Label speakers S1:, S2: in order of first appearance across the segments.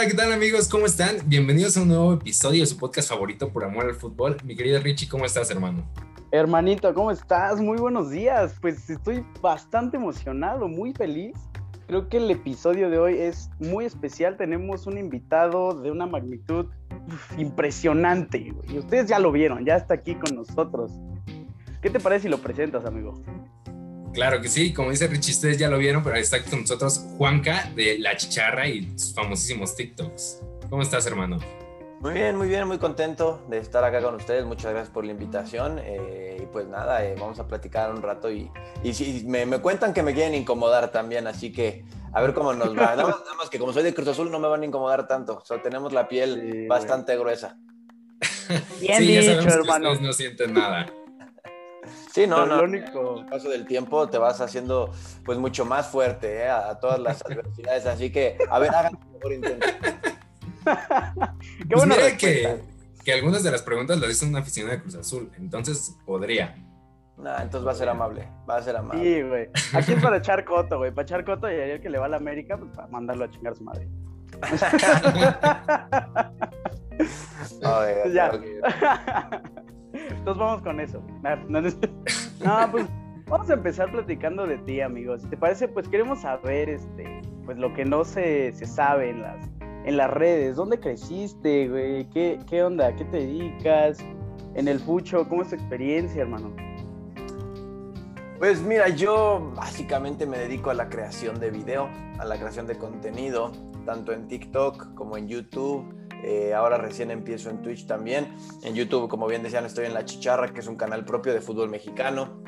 S1: Hola, ¿qué tal amigos? ¿Cómo están? Bienvenidos a un nuevo episodio de su podcast favorito por amor al fútbol. Mi querido Richie, ¿cómo estás, hermano?
S2: Hermanito, ¿cómo estás? Muy buenos días. Pues estoy bastante emocionado, muy feliz. Creo que el episodio de hoy es muy especial. Tenemos un invitado de una magnitud impresionante. Y ustedes ya lo vieron, ya está aquí con nosotros. ¿Qué te parece si lo presentas, amigo?
S1: Claro que sí, como dice Richie, ustedes ya lo vieron, pero está con nosotros Juanca de La Chicharra y sus famosísimos TikToks. ¿Cómo estás, hermano?
S3: Muy bien, muy bien, muy contento de estar acá con ustedes. Muchas gracias por la invitación. Eh, y pues nada, eh, vamos a platicar un rato y, y, si me, me, cuentan que me quieren incomodar también, así que a ver cómo nos va. Nada más, nada más que como soy de Cruz Azul no me van a incomodar tanto. O sea, tenemos la piel sí, bastante gruesa.
S1: Bien sí, dicho, ya hermano. Que no sienten nada.
S3: Sí, no, no. Único... Con el paso del tiempo te vas haciendo pues mucho más fuerte ¿eh? a, a, todas las adversidades. Así que, a ver, hagan mejor intento.
S1: Qué pues mira que, que, algunas de las preguntas las hizo una aficionada de Cruz Azul, entonces podría.
S3: Nah, entonces va a ser amable, va a ser amable.
S2: Sí, güey. Aquí es para echar coto, güey. Para echar coto y ayer que le va a la América, pues para mandarlo a chingar a su madre.
S3: oh,
S2: ya. Entonces vamos con eso. No, pues vamos a empezar platicando de ti, amigos. ¿Te parece? Pues queremos saber este, pues lo que no se, se sabe en las, en las redes. ¿Dónde creciste, güey? ¿Qué, ¿Qué onda? ¿A qué te dedicas? En el fucho, ¿cómo es tu experiencia, hermano?
S3: Pues mira, yo básicamente me dedico a la creación de video, a la creación de contenido, tanto en TikTok como en YouTube. Eh, ahora recién empiezo en Twitch también. En YouTube, como bien decían, estoy en La Chicharra, que es un canal propio de fútbol mexicano.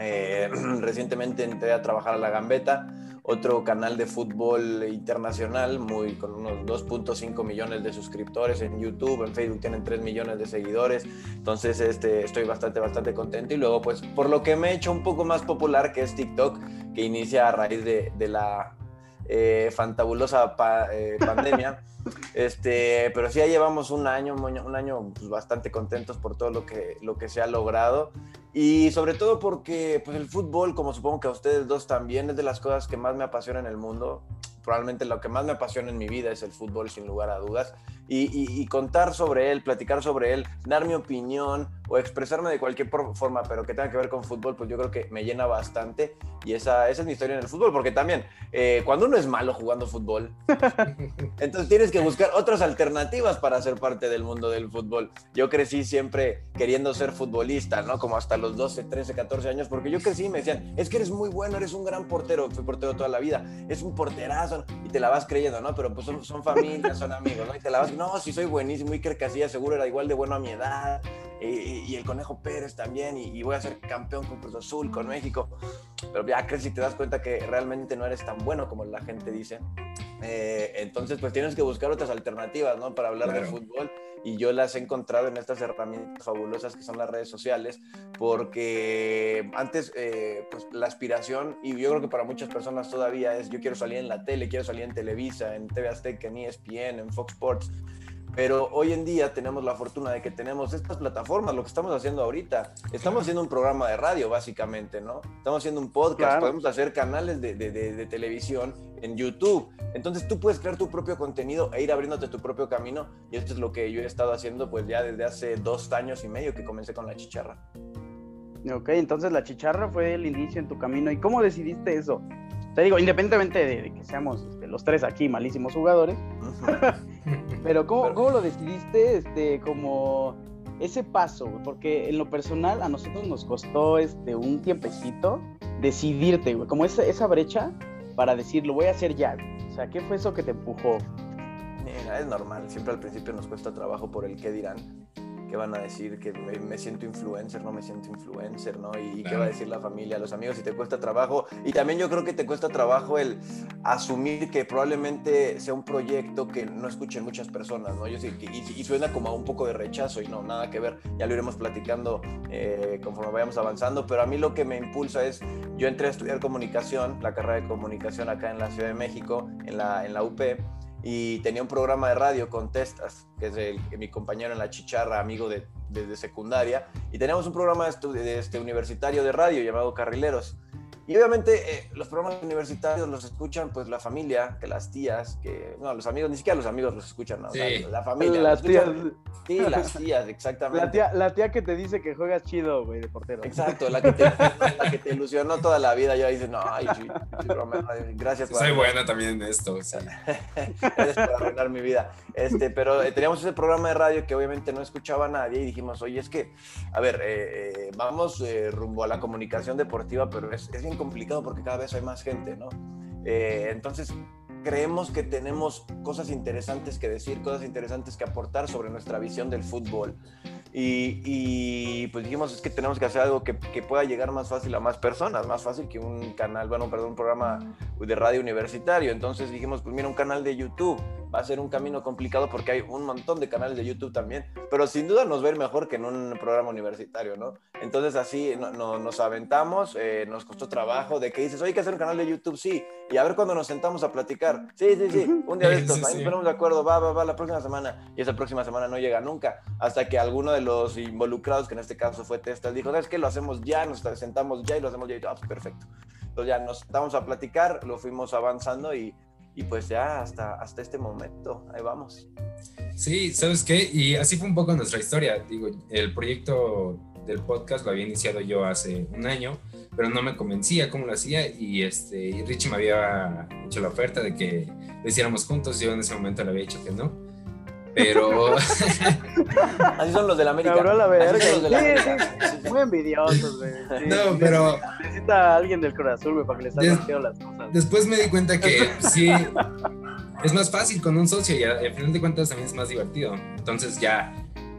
S3: Eh, recientemente entré a trabajar a La Gambeta, otro canal de fútbol internacional, muy, con unos 2.5 millones de suscriptores en YouTube, en Facebook tienen 3 millones de seguidores, entonces este, estoy bastante, bastante contento. Y luego, pues, por lo que me he hecho un poco más popular, que es TikTok, que inicia a raíz de, de la eh, fantabulosa pa, eh, pandemia. Este, pero sí, ya llevamos un año, un año pues, bastante contentos por todo lo que, lo que se ha logrado. Y sobre todo porque pues, el fútbol, como supongo que a ustedes dos también, es de las cosas que más me apasiona en el mundo. Probablemente lo que más me apasiona en mi vida es el fútbol, sin lugar a dudas. Y, y, y contar sobre él, platicar sobre él, dar mi opinión o expresarme de cualquier forma, pero que tenga que ver con fútbol, pues yo creo que me llena bastante. Y esa, esa es mi historia en el fútbol, porque también eh, cuando uno es malo jugando fútbol, entonces tienes que buscar otras alternativas para ser parte del mundo del fútbol. Yo crecí siempre queriendo ser futbolista, ¿no? Como hasta los 12, 13, 14 años, porque yo crecí y me decían, es que eres muy bueno, eres un gran portero, fui portero toda la vida, es un porterazo, y te la vas creyendo, ¿no? Pero pues son, son familias, son amigos, ¿no? Y te la vas, no, si soy buenísimo, y que Casillas seguro era igual de bueno a mi edad, y, y, el Conejo Pérez también, y, y, voy a ser campeón con Cruz Azul, con México. Pero ya crees y te das cuenta que realmente no eres tan bueno como la gente dice. Eh, entonces, pues tienes que buscar otras alternativas, ¿no? Para hablar claro. de fútbol. Y yo las he encontrado en estas herramientas fabulosas que son las redes sociales, porque antes, eh, pues la aspiración, y yo creo que para muchas personas todavía es, yo quiero salir en la tele, quiero salir en Televisa, en TV Azteca, en ESPN, en Fox Sports pero hoy en día tenemos la fortuna de que tenemos estas plataformas, lo que estamos haciendo ahorita. Estamos haciendo un programa de radio, básicamente, ¿no? Estamos haciendo un podcast, claro. podemos hacer canales de, de, de, de, televisión en YouTube. Entonces tú puedes crear tu propio contenido e ir abriéndote tu propio camino. Y esto es lo que yo he estado haciendo pues ya desde hace dos años y medio que comencé con la chicharra.
S2: Ok, entonces la chicharra fue el inicio en tu camino. ¿Y cómo decidiste eso? Te digo, independientemente de, que seamos este, los tres aquí malísimos jugadores, pero ¿cómo, ¿cómo, lo decidiste este, como ese paso? Porque en lo personal a nosotros nos costó este, un tiempecito decidirte, güey, como esa, esa brecha para decir, lo voy a hacer ya. O sea, ¿qué fue eso que te empujó?
S3: Mira, es normal, siempre al principio nos cuesta trabajo por el qué dirán qué van a decir, que me, me, siento influencer, no me siento influencer, ¿no? Y, claro. qué va a decir la familia, los amigos, si te cuesta trabajo. Y también yo creo que te cuesta trabajo el asumir que probablemente sea un proyecto que no escuchen muchas personas, ¿no? Yo y, y, suena como a un poco de rechazo y no, nada que ver. Ya lo iremos platicando eh, conforme vayamos avanzando, pero a mí lo que me impulsa es, yo entré a estudiar comunicación, la carrera de comunicación acá en la Ciudad de México, en la, en la UP y tenía un programa de radio con Testas, que es mi compañero en la chicharra, amigo de, de, secundaria, y teníamos un programa de este, universitario de radio llamado Carrileros. Y obviamente eh, los programas universitarios los escuchan pues la familia, que las tías, que no, los amigos, ni siquiera los amigos los escuchan, ¿no? la familia.
S2: Las tías.
S3: Sí, las tías, exactamente.
S2: La tía, la tía que te dice que juegas chido, güey, de portero.
S3: Exacto, la que te, la que te ilusionó toda la vida, ya dice, no, ay, sí, gracias.
S1: Soy buena también en esto.
S3: Eres para arruinar mi vida. Este, pero eh, teníamos ese programa de radio que obviamente no escuchaba a nadie y dijimos, oye, es que, a ver, eh, vamos rumbo a la comunicación deportiva, pero es, es bien complicado porque cada vez hay más gente, ¿no? Eh, entonces, creemos que tenemos cosas interesantes que decir, cosas interesantes que aportar sobre nuestra visión del fútbol. Y, pues dijimos, es que tenemos que hacer algo que, que, pueda llegar más fácil a más personas, más fácil que un canal, bueno, perdón, un programa de radio universitario. Entonces dijimos, pues mira, un canal de YouTube va a ser un camino complicado porque hay un montón de canales de YouTube también, pero sin duda nos va a ir mejor que en un programa universitario, ¿no? Entonces así no, nos aventamos, eh, nos costó trabajo de que dices, oye, hay que hacer un canal de YouTube, sí, y a ver cuando nos sentamos a platicar, sí, sí, sí, un día de estos, ahí nos ponemos de acuerdo, va, va, va, la próxima semana, y esa próxima semana no llega nunca, hasta que alguno de los involucrados, que en este caso fue Testas, dijo, ¿sabes qué? Lo hacemos ya, nos sentamos ya y lo hacemos ya, y todo, ah, pues, perfecto. Entonces ya nos estamos a platicar, lo fuimos avanzando y y pues ya hasta, hasta este momento, ahí vamos.
S1: Sí, ¿sabes qué? Y así fue un poco nuestra historia. Digo, el proyecto del podcast lo había iniciado yo hace un año, pero no me convencía cómo lo hacía y este Richie me había hecho la oferta de que lo hiciéramos juntos. Yo en ese momento le había dicho que no. Pero.
S3: Así son los de la América.
S2: Cabrón, la verga. Muy envidiosos, güey.
S1: No, pero.
S2: Necesita alguien del corazón, güey, para que le salgan las cosas.
S1: Después me di cuenta que sí. Es más fácil con un socio y al final de cuentas también es más divertido. Entonces ya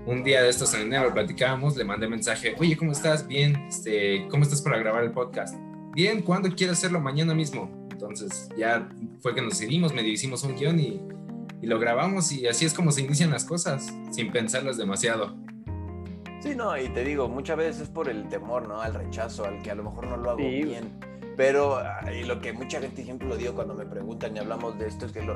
S1: un día de estos en enero platicábamos, le mandé mensaje, oye, ¿cómo estás? Bien, este, ¿cómo estás para grabar el podcast? Bien, ¿cuándo quieres hacerlo? Mañana mismo. Entonces ya fue que nos decidimos, medio hicimos un guion y y lo grabamos y así es como se inician las cosas, sin pensarlas demasiado.
S3: Sí, no, y te digo, muchas veces es por el temor, ¿no? Al rechazo, al que a lo mejor no lo hago bien. Pero y lo que mucha gente siempre lo digo cuando me preguntan y hablamos de esto es que lo,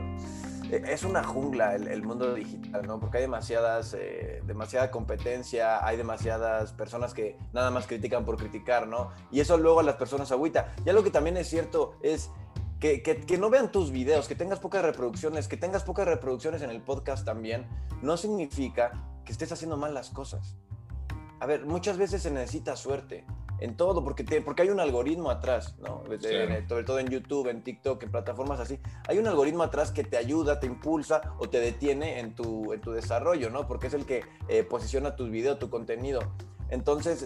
S3: e, es una jungla el, mundo digital, ¿no? Porque hay demasiadas, eh, demasiada competencia, hay demasiadas personas que nada más critican por criticar, ¿no? Y eso luego a las personas agüita. Ya lo que también es cierto es que, no vean tus videos, que tengas pocas reproducciones, que tengas pocas reproducciones en el podcast también, no significa que estés haciendo mal las cosas. A ver, muchas veces se necesita suerte en todo, porque, te, porque hay un algoritmo atrás, ¿no? sobre todo en YouTube, en TikTok, en plataformas así. Hay un algoritmo atrás que te ayuda, te impulsa o te detiene en tu, en tu desarrollo, ¿no? Porque es el que eh, posiciona tus videos, tu contenido. Entonces,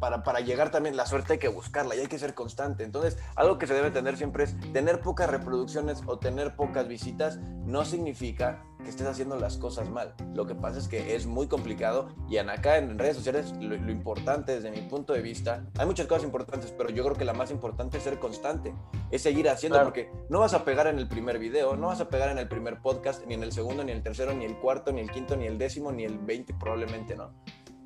S3: para, para, llegar también, la suerte hay que buscarla y hay que ser constante. Entonces, algo que se debe entender siempre es tener pocas reproducciones o tener pocas visitas no significa que estés haciendo las cosas mal. Lo que pasa es que es muy complicado y acá en redes sociales lo, importante desde mi punto de vista, hay muchas cosas importantes, pero yo creo que la más importante es ser constante, es seguir haciendo porque no vas a pegar en el primer video, no vas a pegar en el primer podcast, ni en el segundo, ni el tercero, ni el cuarto, ni el quinto, ni el décimo, ni el veinte probablemente, ¿no?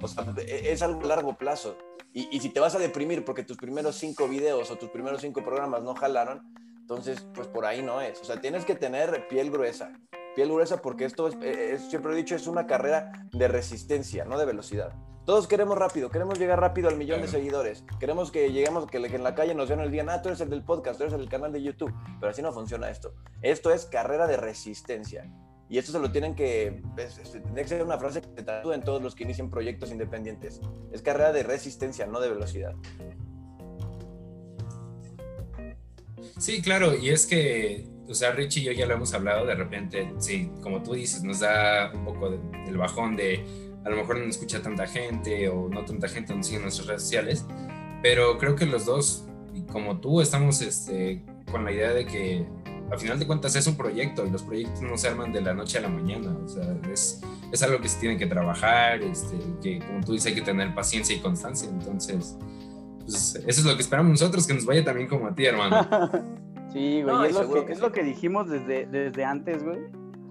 S3: O sea, e, es algo a largo plazo. Y, si te vas a deprimir porque tus primeros cinco videos o tus primeros cinco programas no jalaron, entonces, pues por ahí no es. O sea, tienes que tener piel gruesa. Piel gruesa porque esto, es, siempre he dicho, es una carrera de resistencia, no de velocidad. Todos queremos rápido, queremos llegar rápido al millón de seguidores. Queremos que lleguemos, que, en la calle nos vean el día, ah, tú eres el del podcast, tú eres el del canal de YouTube. Pero así no funciona esto. Esto es carrera de resistencia. Y esto se lo tienen que, pues, este, que ser una frase que se tatúe en todos los que inician proyectos independientes. Es carrera de resistencia, no de velocidad.
S1: Sí, claro, y es que, o sea, Richie y yo ya lo hemos hablado, de repente, sí, como tú dices, nos da un poco del bajón de a lo mejor no escucha tanta gente o no tanta gente nos sigue en nuestras redes sociales, pero creo que los dos, como tú, estamos este, con la idea de que al final de cuentas es un proyecto y los proyectos no se arman de la noche a la mañana, o sea, es, es algo que se tiene que trabajar, este, que como tú dices hay que tener paciencia y constancia, entonces, pues eso es lo que esperamos nosotros, que nos vaya también como a ti, hermano.
S2: sí, güey, es, lo que, es lo que dijimos desde, desde antes, güey.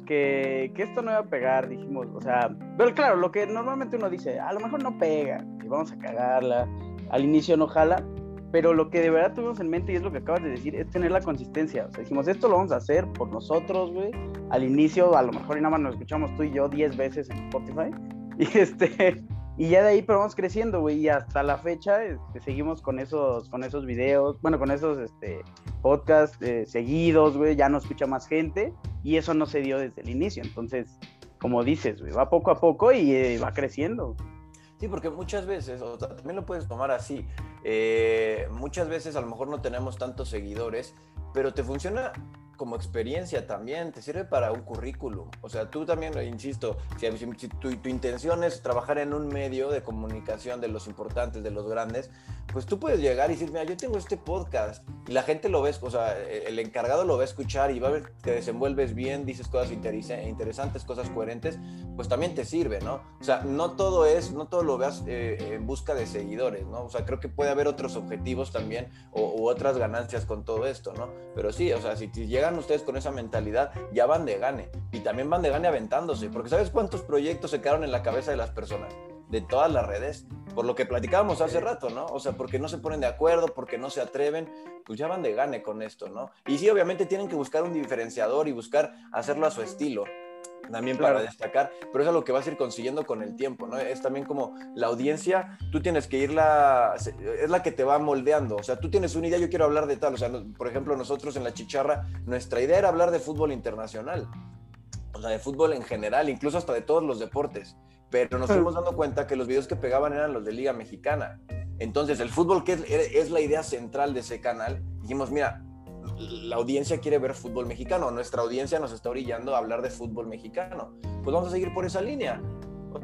S2: Que, que, esto no iba a pegar, dijimos, o sea, pero claro, lo que normalmente uno dice, a lo mejor no pega y vamos a cagarla, al inicio no jala, pero lo que de verdad tuvimos en mente, y es lo que acabas de decir, es tener la consistencia. O sea, dijimos, esto lo vamos a hacer por nosotros, güey. Al inicio, a lo mejor y nada más nos escuchamos tú y yo 10 veces en Spotify. Y este, Y ya de ahí pero vamos creciendo, güey, y hasta la fecha este, seguimos con esos, con esos videos, bueno, con esos este, podcasts eh, seguidos, güey, ya no escucha más gente, y eso no se dio desde el inicio. Entonces, como dices, güey, va poco a poco y eh, va creciendo.
S3: Sí, porque muchas veces, o también lo puedes tomar así, eh, muchas veces a lo mejor no tenemos tantos seguidores, pero te funciona como experiencia también, te sirve para un currículum. O sea, tú también, insisto, si, tu, tu, intención es trabajar en un medio de comunicación de los importantes, de los grandes, pues tú puedes llegar y decir, mira, yo tengo este podcast y la gente lo ve, o sea, el encargado lo va a escuchar y va a ver que te desenvuelves bien, dices cosas interesantes, cosas coherentes, pues también te sirve, ¿no? O sea, no todo es, no todo lo veas eh, en busca de seguidores, ¿no? O sea, creo que puede haber otros objetivos también o, u otras ganancias con todo esto, ¿no? Pero sí, o sea, si llegan ustedes con esa mentalidad, ya van de gane. Y también van de gane aventándose, porque ¿sabes cuántos proyectos se quedaron en la cabeza de las personas? De todas las redes, por lo que platicábamos hace rato, ¿no? O sea, porque no se ponen de acuerdo, porque no se atreven, pues ya van de gane con esto, ¿no? Y sí, obviamente tienen que buscar un diferenciador y buscar hacerlo a su estilo también para destacar, pero eso es lo que vas a ir consiguiendo con el tiempo, ¿no? Es también como la audiencia, tú tienes que irla, es la que te va moldeando, o sea, tú tienes una idea, yo quiero hablar de tal, o sea, por ejemplo, nosotros en la chicharra, nuestra idea era hablar de fútbol internacional, o sea, de fútbol en general, incluso hasta de todos los deportes, pero nos fuimos dando cuenta que los videos que pegaban eran los de Liga Mexicana. Entonces, el fútbol, que es, es la idea central de ese canal, dijimos, mira, la audiencia quiere ver fútbol mexicano, nuestra audiencia nos está orillando a hablar de fútbol mexicano. Pues vamos a seguir por esa línea.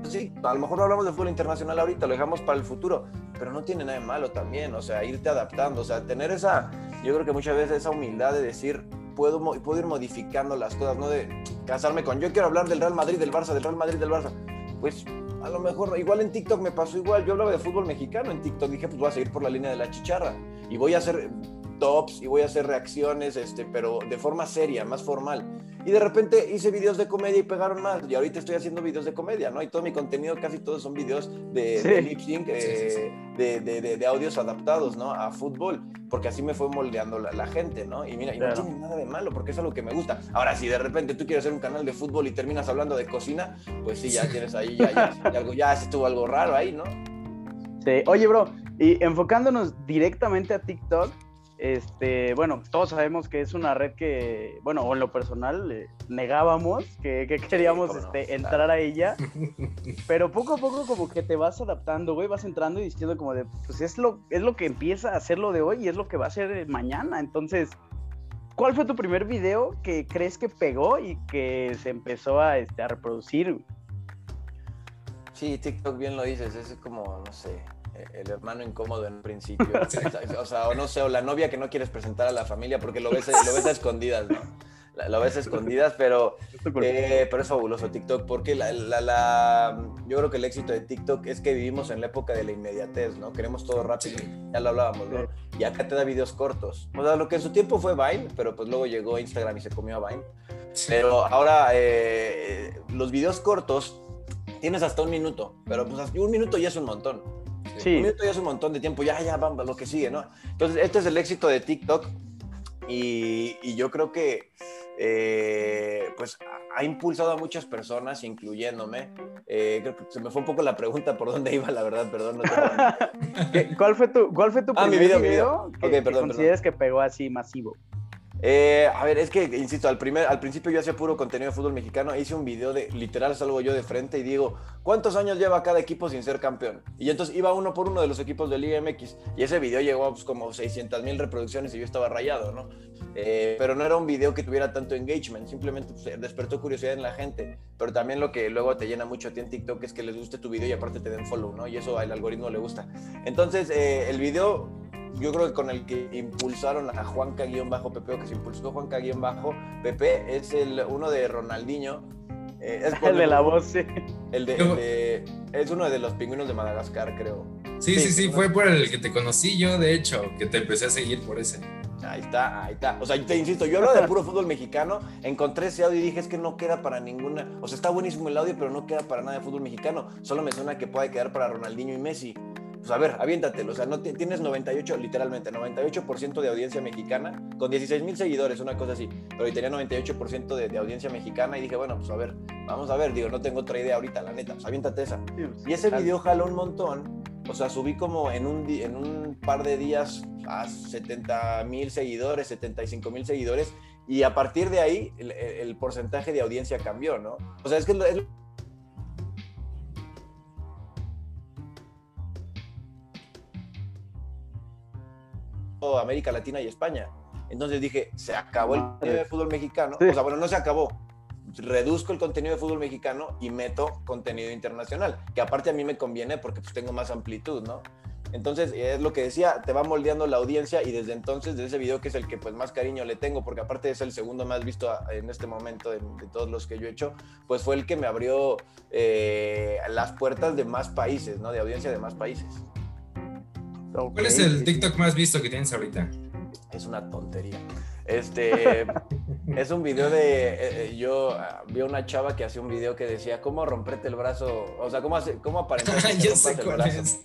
S3: Sí, a lo mejor no hablamos de fútbol internacional ahorita, lo dejamos para el futuro, pero no tiene nada de malo también, o sea, irte adaptando, o sea, tener esa, yo creo que muchas veces esa humildad de decir, puedo, puedo ir modificando las cosas, no de casarme con, yo quiero hablar del Real Madrid, del Barça, del Real Madrid, del Barça. Pues a lo mejor, igual en TikTok me pasó igual, yo hablaba de fútbol mexicano en TikTok, dije, pues voy a seguir por la línea de la chicharra y voy a hacer tops y voy a hacer reacciones, este, pero de forma seria, más formal. Y de repente hice videos de comedia y pegaron más. Y ahorita estoy haciendo videos de comedia, ¿no? Y todo mi contenido, casi todos son videos de, lip sync, eh, de, de, de, audios adaptados, ¿no? A fútbol, porque así me fue moldeando la, gente, ¿no? Y mira, y no tiene nada de malo, porque es algo que me gusta. Ahora, si de repente tú quieres hacer un canal de fútbol y terminas hablando de cocina, pues sí, ya tienes ahí, ya, ya, ya, algo, ya estuvo algo raro ahí, ¿no?
S2: Sí, oye, bro, y enfocándonos directamente a TikTok, este, bueno, todos sabemos que es una red que, bueno, en lo personal, eh, negábamos que, queríamos este, entrar a ella, pero poco a poco como que te vas adaptando, güey, vas entrando y diciendo como de, pues es lo, es lo que empieza a hacer lo de hoy y es lo que va a ser mañana, entonces, ¿cuál fue tu primer video que crees que pegó y que se empezó a, este, a reproducir?
S3: Sí, TikTok bien lo dices, es como, no sé, el hermano incómodo en principio. o sea, o no sé, o la novia que no quieres presentar a la familia porque lo ves, lo ves a escondidas, ¿no? Lo ves a escondidas, pero, eh, pero es fabuloso TikTok, porque la, la, yo creo que el éxito de TikTok es que vivimos en la época de la inmediatez, ¿no? Queremos todo rápido, ya lo hablábamos, ¿no? Y acá te da videos cortos. O sea, lo que en su tiempo fue Vine, pero pues luego llegó Instagram y se comió a Vine. Pero ahora eh, los videos cortos tienes hasta un minuto, pero pues un minuto ya es un montón. Sí. Un minuto ya es un montón de tiempo, ya, ya, vamos, lo que sigue, ¿no? Entonces, este es el éxito de TikTok y, y yo creo que, eh, pues, ha impulsado a muchas personas, incluyéndome. Eh, creo que se me fue un poco la pregunta por dónde iba, la verdad, perdón.
S2: No ¿Cuál fue tu, cuál fue tu
S3: ah, primer video,
S2: que, okay, perdón, que consideres que pegó así masivo?
S3: Eh, a ver, es que, insisto, al, primer, al principio yo hacía puro contenido de fútbol mexicano, hice un video de, literal, salgo yo de frente y digo, ¿cuántos años lleva cada equipo sin ser campeón? Y entonces iba uno por uno de los equipos de Liga MX, y ese video llegó a pues, como 600 mil reproducciones y yo estaba rayado, ¿no? Eh, pero no era un video que tuviera tanto engagement, simplemente pues, despertó curiosidad en la gente, pero también lo que luego te llena mucho a ti en TikTok es que les guste tu video y aparte te den follow, ¿no? Y eso al algoritmo le gusta. Entonces, eh, el video yo creo que con el que impulsaron a Juanca-Pepe, o que se impulsó Juanca-Pepe, es el, uno de Ronaldinho.
S2: Eh, es el de la voz, sí.
S3: El de, es uno de los pingüinos de Madagascar, creo.
S1: Sí, sí, sí, fue por el que te conocí yo, de hecho, que te empecé a seguir por ese.
S3: Ahí está, ahí está. O sea, te insisto, yo hablo de puro fútbol mexicano, encontré ese audio y dije, es que no queda para ninguna. O sea, está buenísimo el audio, pero no queda para nada de fútbol mexicano. Solo me suena que puede quedar para Ronaldinho y Messi pues a ver, aviéntatelo. O sea, no tienes 98, literalmente, 98% de audiencia mexicana, con 16 mil seguidores, una cosa así. Pero tenía 98% de, de, audiencia mexicana y dije, bueno, pues a ver, vamos a ver. Digo, no tengo otra idea ahorita, la neta, pues aviéntate esa. Pues, y ese video jaló un montón. O sea, subí como en un, en un par de días a 70 mil seguidores, 75 mil seguidores. Y a partir de ahí, el, el, porcentaje de audiencia cambió, ¿no? O sea, es que es América Latina y España. Entonces dije, se acabó el contenido de fútbol mexicano. O sea, bueno, no se acabó. Reduzco el contenido de fútbol mexicano y meto contenido internacional, que aparte a mí me conviene porque pues tengo más amplitud, ¿no? Entonces, es lo que decía, te va moldeando la audiencia y desde entonces, de ese video que es el que pues más cariño le tengo, porque aparte es el segundo más visto en este momento de, todos los que yo he hecho, pues fue el que me abrió eh, las puertas de más países, ¿no? De audiencia de más países.
S1: ¿Cuál es el TikTok más visto que tienes ahorita?
S3: Es una tontería. Este es un video de. Eh, eh, yo ah, vi una chava que hacía un video que decía cómo romperte el brazo. O sea, cómo, hace, cómo aparentar que el brazo. Es.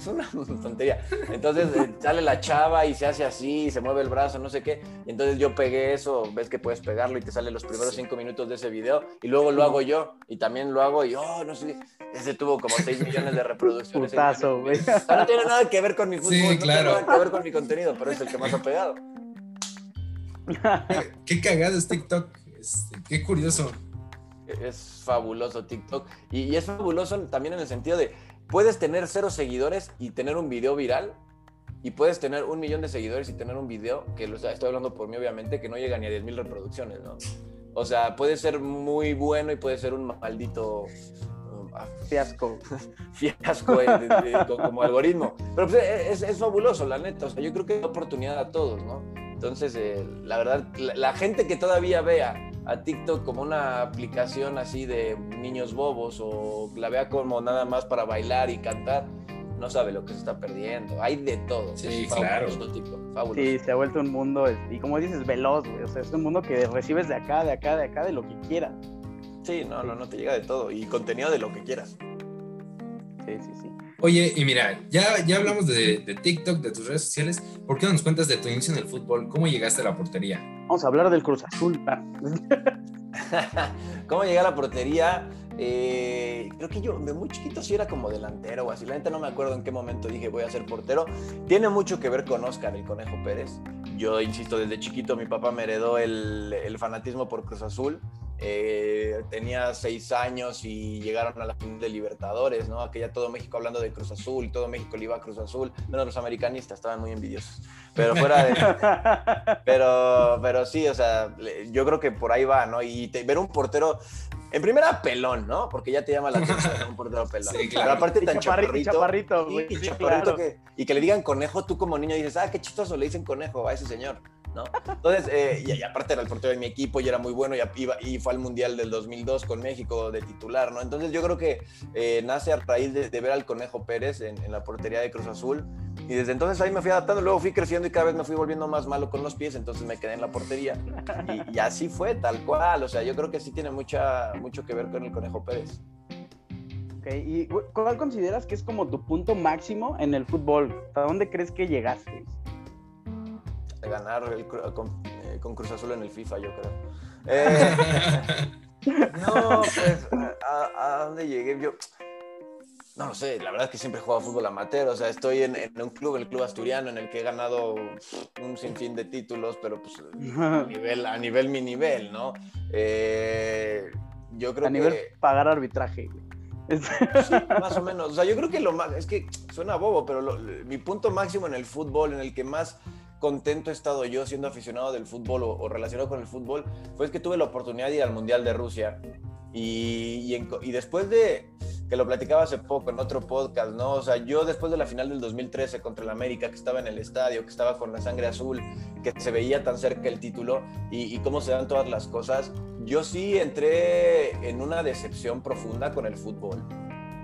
S3: es. una tontería. Entonces eh, sale la chava y se hace así, se mueve el brazo, no sé qué. Y entonces yo pegué eso, ves que puedes pegarlo y te sale los primeros cinco minutos de ese video. Y luego lo hago yo. Y también lo hago y, oh, no sé. Ese tuvo como 6 millones de reproducciones.
S2: Putazo, güey.
S3: No tiene nada que ver con mi fútbol, no tiene nada que ver con mi contenido, pero es el que más ha pegado.
S1: qué cagado es TikTok. Este, qué curioso.
S3: Es fabuloso TikTok. Y, es fabuloso también en el sentido de, puedes tener cero seguidores y tener un video viral. Y puedes tener un millón de seguidores y tener un video, que lo estoy hablando por mí obviamente, que no llega ni a 10 mil reproducciones, ¿no? O sea, puede ser muy bueno y puede ser un maldito
S2: Ah, fiasco.
S3: fiasco como algoritmo. Pero pues, es, es, fabuloso, la neta. O sea, yo creo que es oportunidad a todos, ¿no? Entonces, eh, la verdad, la, gente que todavía vea a TikTok como una aplicación así de niños bobos o la vea como nada más para bailar y cantar, no sabe lo que se está perdiendo. Hay de todo.
S1: Sí, claro.
S2: Sí, se ha vuelto un mundo, y como dices, veloz, güey. O sea, es un mundo que recibes de acá, de acá, de acá, de lo que quieras.
S3: Sí, no, no, no te llega de todo. Y contenido de lo que quieras.
S2: Sí, sí, sí.
S1: Oye, y mira, ya, ya hablamos de, TikTok, de tus redes sociales. ¿Por qué no nos cuentas de tu inicio en el fútbol? ¿Cómo llegaste a la portería?
S2: Vamos a hablar del Cruz Azul.
S3: ¿Cómo llegué a la portería? Eh, creo que yo de muy chiquito sí era como delantero o así. La gente no me acuerdo en qué momento dije voy a ser portero. Tiene mucho que ver con Oscar, el Conejo Pérez. Yo insisto, desde chiquito mi papá me heredó el, el fanatismo por Cruz Azul. Eh, tenía seis años y llegaron a la final de Libertadores, ¿no? Aquella todo México hablando de Cruz Azul, todo México le iba a Cruz Azul, menos los americanistas estaban muy envidiosos. Pero fuera de. pero, pero sí, o sea, yo creo que por ahí va, ¿no? Y ver un portero. En primera, pelón, ¿no? Porque ya te llama la atención un portero pelón. Sí, claro. Pero aparte tan chaparrito.
S2: chaparrito,
S3: chaparrito que, y que le digan conejo, tú como niño dices, ah, qué chistoso, le dicen conejo a ese señor. ¿No? Entonces, eh, y, aparte era el portero de mi equipo y era muy bueno y, iba, y fue al Mundial del 2002 con México de titular, ¿no? Entonces yo creo que eh, nace a raíz de, ver al Conejo Pérez en, la portería de Cruz Azul y desde entonces ahí me fui adaptando, luego fui creciendo y cada vez me fui volviendo más malo con los pies, entonces me quedé en la portería y, así fue, tal cual, o sea, yo creo que sí tiene mucha, mucho que ver con el Conejo Pérez.
S2: ¿y cuál consideras que es como tu punto máximo en el fútbol? ¿Hasta dónde crees que llegaste?
S3: De ganar el, con, eh, con, Cruz Azul en el FIFA, yo creo. Eh, no, pues, a, dónde llegué? Yo, no lo sé, la verdad es que siempre he jugado fútbol amateur, o sea, estoy en, un club, el Club Asturiano, en el que he ganado un sinfín de títulos, pero pues a nivel, a nivel mi nivel, ¿no? Eh, yo creo
S2: a nivel pagar arbitraje,
S3: Sí, más o menos. O sea, yo creo que lo más, es que suena bobo, pero mi punto máximo en el fútbol, en el que más contento he estado yo siendo aficionado del fútbol o, relacionado con el fútbol, fue que tuve la oportunidad de ir al Mundial de Rusia. Y, y, después de que lo platicaba hace poco en otro podcast, ¿no? O sea, yo después de la final del 2013 contra el América, que estaba en el estadio, que estaba con la sangre azul, que se veía tan cerca el título y, y cómo se dan todas las cosas, yo sí entré en una decepción profunda con el fútbol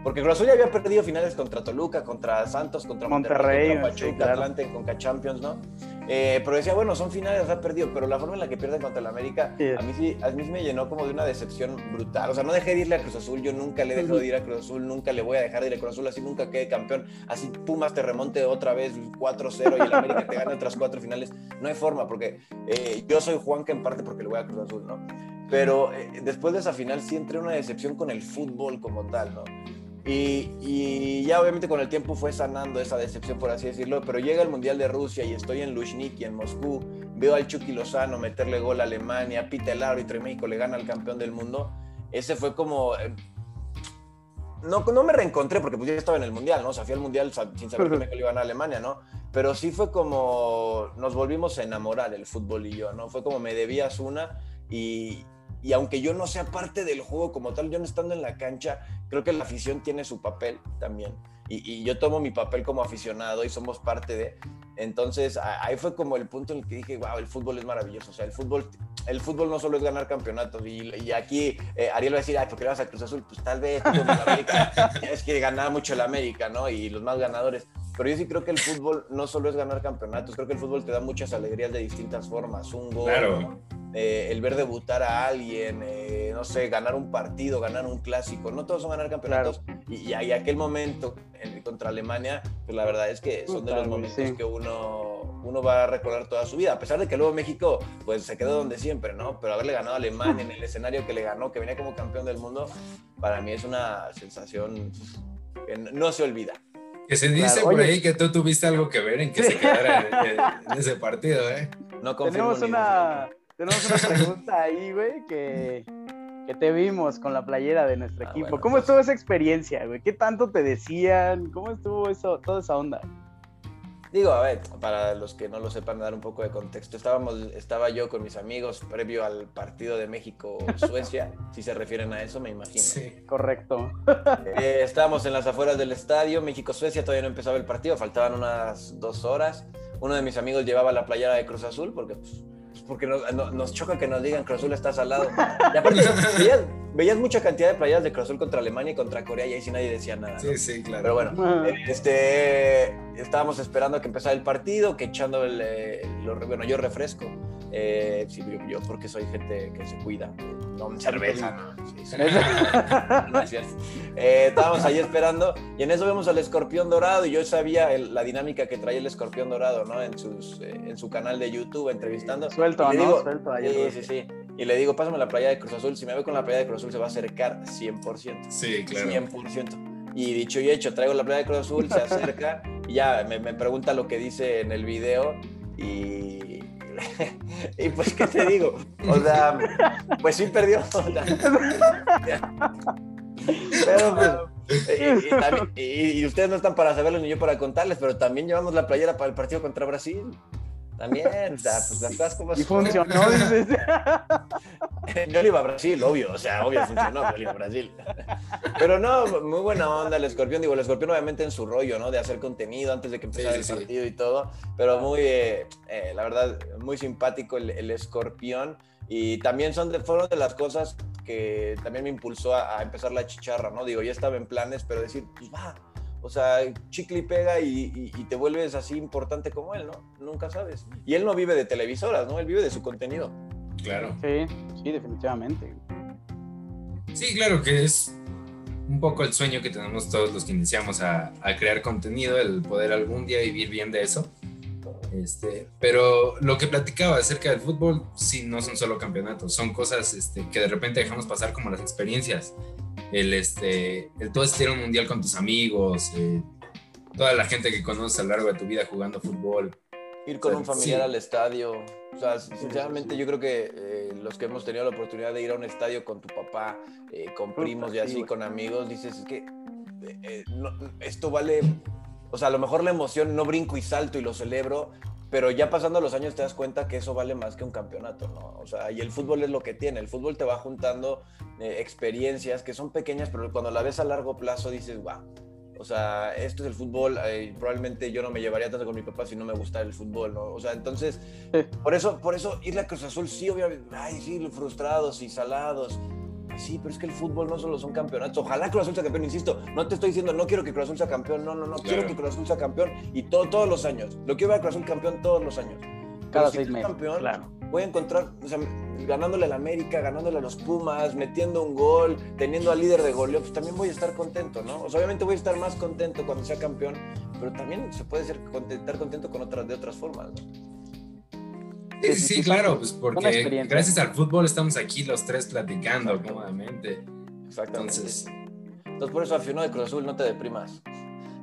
S3: porque Cruz Azul ya había perdido finales contra Toluca, contra Santos, contra Monterrey, contra Pachuca, Atlante, Conca Champions, ¿no? Eh, pero decía, bueno, son finales, ha perdido, pero la forma en la que pierden contra el América, a mí sí, a mí me llenó como de una decepción brutal. O sea, no dejé de irle a Cruz Azul, yo nunca le dejo de ir a Cruz Azul, nunca le voy a dejar de ir a Cruz Azul, así nunca quede campeón, así Pumas te remonte otra vez 4-0 y el América te gane otras cuatro finales. No hay forma, porque eh, yo soy Juan que en parte porque le voy a Cruz Azul, ¿no? Pero eh, después de esa final sí entré una decepción con el fútbol como tal, ¿no? Y, ya obviamente con el tiempo fue sanando esa decepción, por así decirlo, pero llega el Mundial de Rusia y estoy en Luzhniki, en Moscú, veo al Chucky Lozano meterle gol a Alemania, pita el árbitro y México le gana al campeón del mundo. Ese fue como... Eh, no, no me reencontré porque pues ya estaba en el Mundial, ¿no? O sea, fui al Mundial sin saber que México le iba a ganar a Alemania, ¿no? Pero sí fue como nos volvimos a enamorar el fútbol y yo, ¿no? Fue como me debías una y, y aunque yo no sea parte del juego como tal, yo no estando en la cancha, creo que la afición tiene su papel también. Y, yo tomo mi papel como aficionado y somos parte de. Entonces ahí fue como el punto en el que dije, wow, el fútbol es maravilloso. O sea, el fútbol, el fútbol no solo es ganar campeonatos. Y, aquí eh, Ariel va a decir, ay, ¿por qué vas a Cruz Azul? Pues tal vez es que ganaba mucho el América, ¿no? Y los más ganadores. Pero yo sí creo que el fútbol no solo es ganar campeonatos, creo que el fútbol te da muchas alegrías de distintas formas. Un gol, claro. Eh, el ver debutar a alguien, eh, no sé, ganar un partido, ganar un clásico. No todos son ganar campeonatos. Y, y, aquel momento contra Alemania, pues la verdad es que son de los momentos que uno, uno va a recordar toda su vida. A pesar de que luego México pues se quedó donde siempre, ¿no? Pero haberle ganado a Alemania en el escenario que le ganó, que venía como campeón del mundo, para mí es una sensación que no se olvida.
S1: Que se dice por ahí que tú tuviste algo que ver en que se quedara en, ese partido, ¿eh?
S2: No Tenemos una, tenemos una pregunta ahí, güey, que, que, te vimos con la playera de nuestro ah, equipo. ¿Cómo pues. estuvo esa experiencia, güey? ¿Qué tanto te decían? ¿Cómo estuvo eso, toda esa onda?
S3: Digo, a ver, para los que no lo sepan, dar un poco de contexto. Estábamos, estaba yo con mis amigos previo al partido de México-Suecia, si se refieren a eso, me imagino.
S2: Sí, correcto.
S3: Eh, estábamos en las afueras del estadio, México-Suecia, todavía no empezaba el partido, faltaban unas dos horas. Uno de mis amigos llevaba la playera de Cruz Azul, porque pues, porque nos, choca que nos digan Cruz Azul estás al lado. Y aparte, veías, mucha cantidad de playas de Cruz Azul contra Alemania y contra Corea y ahí sí nadie decía nada.
S1: Sí, sí, claro.
S3: Pero bueno, este, estábamos esperando a que empezara el partido, que echando el, eh, bueno, yo refresco. Eh, sí, yo, porque soy gente que se cuida. No, cerveza, no. Sí, eh, estábamos ahí esperando y en eso vemos al escorpión dorado y yo sabía la dinámica que traía el escorpión dorado, ¿no? En, sus, eh, en su canal de YouTube entrevistando.
S2: Suelto,
S3: y
S2: ¿no?
S3: Digo,
S2: Suelto
S3: ahí. Sí, sí, sí. Y le digo, pásame la playa de Cruz Azul. Si me ve con la playa de Cruz Azul se va a acercar 100%.
S1: Sí, claro.
S3: 100%. Y dicho y hecho, traigo la playa de Cruz Azul, se acerca y ya me, me pregunta lo que dice en el video y y pues, ¿qué te digo? O sea, pues sí perdió. pues, y, ustedes no están para saberlo ni yo para contarles, pero también llevamos la playera para el partido contra Brasil. También, o sea, pues las cosas como
S2: Y funcionó, dices.
S3: yo le iba a Brasil, obvio, o sea, obvio funcionó, yo le iba a Brasil. Pero no, muy buena onda el escorpión, digo, el escorpión obviamente en su rollo, ¿no? De hacer contenido antes de que empezara el partido y todo, pero muy, eh, eh, la verdad, muy simpático el, escorpión. Y también son de, fueron de las cosas que también me impulsó a, a empezar la chicharra, ¿no? Digo, ya estaba en planes, pero decir, pues va, o sea, chicle y pega y, te vuelves así importante como él, ¿no? Nunca sabes. Y él no vive de televisoras, ¿no? Él vive de su contenido.
S1: Claro.
S2: Sí, sí, definitivamente.
S1: Sí, claro que es un poco el sueño que tenemos todos los que iniciamos a, crear contenido, el poder algún día vivir bien de eso. Este, pero lo que platicaba acerca del fútbol, sí, no son solo campeonatos, son cosas este, que de repente dejamos pasar como las experiencias el, este, el todo este un mundial con tus amigos, eh, toda la gente que conoces a lo largo de tu vida jugando fútbol.
S3: Ir con un familiar al estadio. O sea, sinceramente yo creo que eh, los que hemos tenido la oportunidad de ir a un estadio con tu papá, eh, con primos y así, con amigos, dices, es que esto vale, o sea, a lo mejor la emoción no brinco y salto y lo celebro, pero ya pasando los años te das cuenta que eso vale más que un campeonato, ¿no? O sea, y el fútbol es lo que tiene, el fútbol te va juntando eh, experiencias que son pequeñas, pero cuando la ves a largo plazo dices, wow, o sea, esto es el fútbol, eh, probablemente yo no me llevaría tanto con mi papá si no me gustara el fútbol, ¿no? O sea, entonces, por eso, por eso irle a Cruz Azul, sí, obviamente, ay, sí, frustrados y salados, Sí, pero es que el fútbol no solo son campeonatos. Ojalá Cruz Azul sea campeón, insisto. No te estoy diciendo, no quiero que Cruz Azul sea campeón. No, no, no. Quiero que Cruz Azul sea campeón y todo, todos los años. Lo quiero ver a Cruz Azul campeón todos los años.
S2: Cada seis meses. Campeón,
S3: claro. Voy a encontrar, o sea, ganándole al América, ganándole a los Pumas, metiendo un gol, teniendo al líder de goleo, pues también voy a estar contento, ¿no? O sea, obviamente voy a estar más contento cuando sea campeón, pero también se puede ser, estar contento con otras, de otras formas, ¿no?
S1: Sí, sí, claro, pues porque gracias al fútbol estamos aquí los tres platicando cómodamente.
S3: Exactamente. Entonces, Entonces por eso aficionado de Cruz Azul, no te deprimas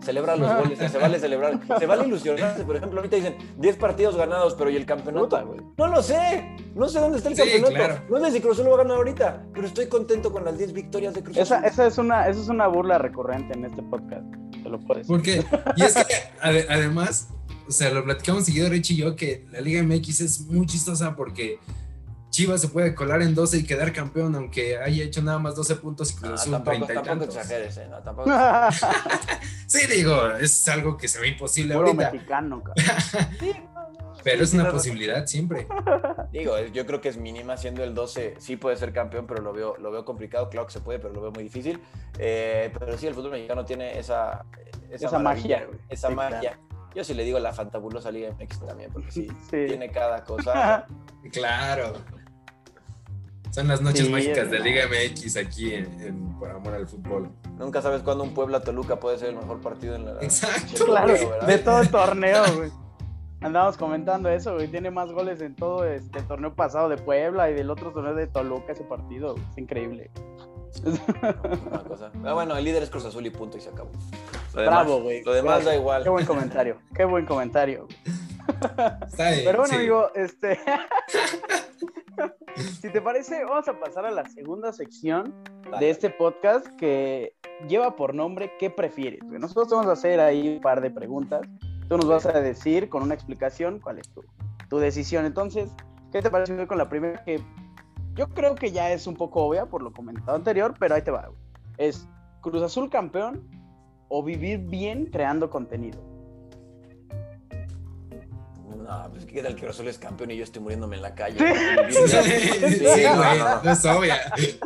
S3: celebra los goles, se vale celebrar, se vale ilusionarse. Por ejemplo, ahorita dicen 10 partidos ganados, pero ¿y el campeonato? no lo sé, no sé dónde está el campeonato. No sé si Cruz Azul lo va a ganar ahorita, pero estoy contento con las 10 victorias de Cruz
S2: Azul. Esa, esa, es, una, esa es una burla recurrente en este podcast, te lo puedes
S1: Porque, y es que además, o sea, lo platicamos seguido Rich y yo, que la Liga MX es muy chistosa porque Chivas se puede colar en 12 y quedar campeón, aunque haya hecho nada más 12 puntos y Cruz Azul 30 y tampoco exageres, ¿eh? no, tampoco sí, digo, es algo que se ve imposible Puro ahorita. mexicano, Pero es una posibilidad siempre.
S3: Digo, yo creo que es mínima siendo el 12. Sí puede ser campeón, pero lo veo, lo veo complicado. Claro que se puede, pero lo veo muy difícil. Eh, pero sí, el fútbol mexicano tiene esa,
S2: esa, magia.
S3: Esa magia. Yo sí le digo la fantabulosa Liga MX también, porque sí, tiene cada cosa.
S1: claro. Son las noches mágicas de Liga MX aquí en, Por Amor al Fútbol.
S3: Nunca sabes cuándo un Puebla-Toluca puede ser el mejor partido en la...
S1: Exacto.
S2: Claro, de todo el torneo, güey. Andamos comentando eso, güey. Tiene más goles en todo este torneo pasado de Puebla y del otro torneo de Toluca ese partido. Es increíble.
S3: Una cosa. Ah, bueno, el líder es Cruz Azul y punto y se acabó.
S2: Bravo, güey.
S3: Lo demás da igual.
S2: Qué buen comentario. Qué buen comentario. Está bien, Pero bueno, amigo, este. si te parece, vamos a pasar a la segunda sección de este podcast que lleva por nombre ¿Qué prefieres? Nosotros vamos a hacer ahí un par de preguntas. Tú nos vas a decir con una explicación cuál es tu, tu decisión. Entonces, ¿qué te parece con la primera? Que yo creo que ya es un poco obvia por lo comentado anterior, pero ahí te va. Es Cruz Azul campeón o vivir bien creando contenido.
S3: No, pues qué tal que Cruz es campeón y yo estoy muriéndome en la calle.
S1: Sí, güey, no, es obvia.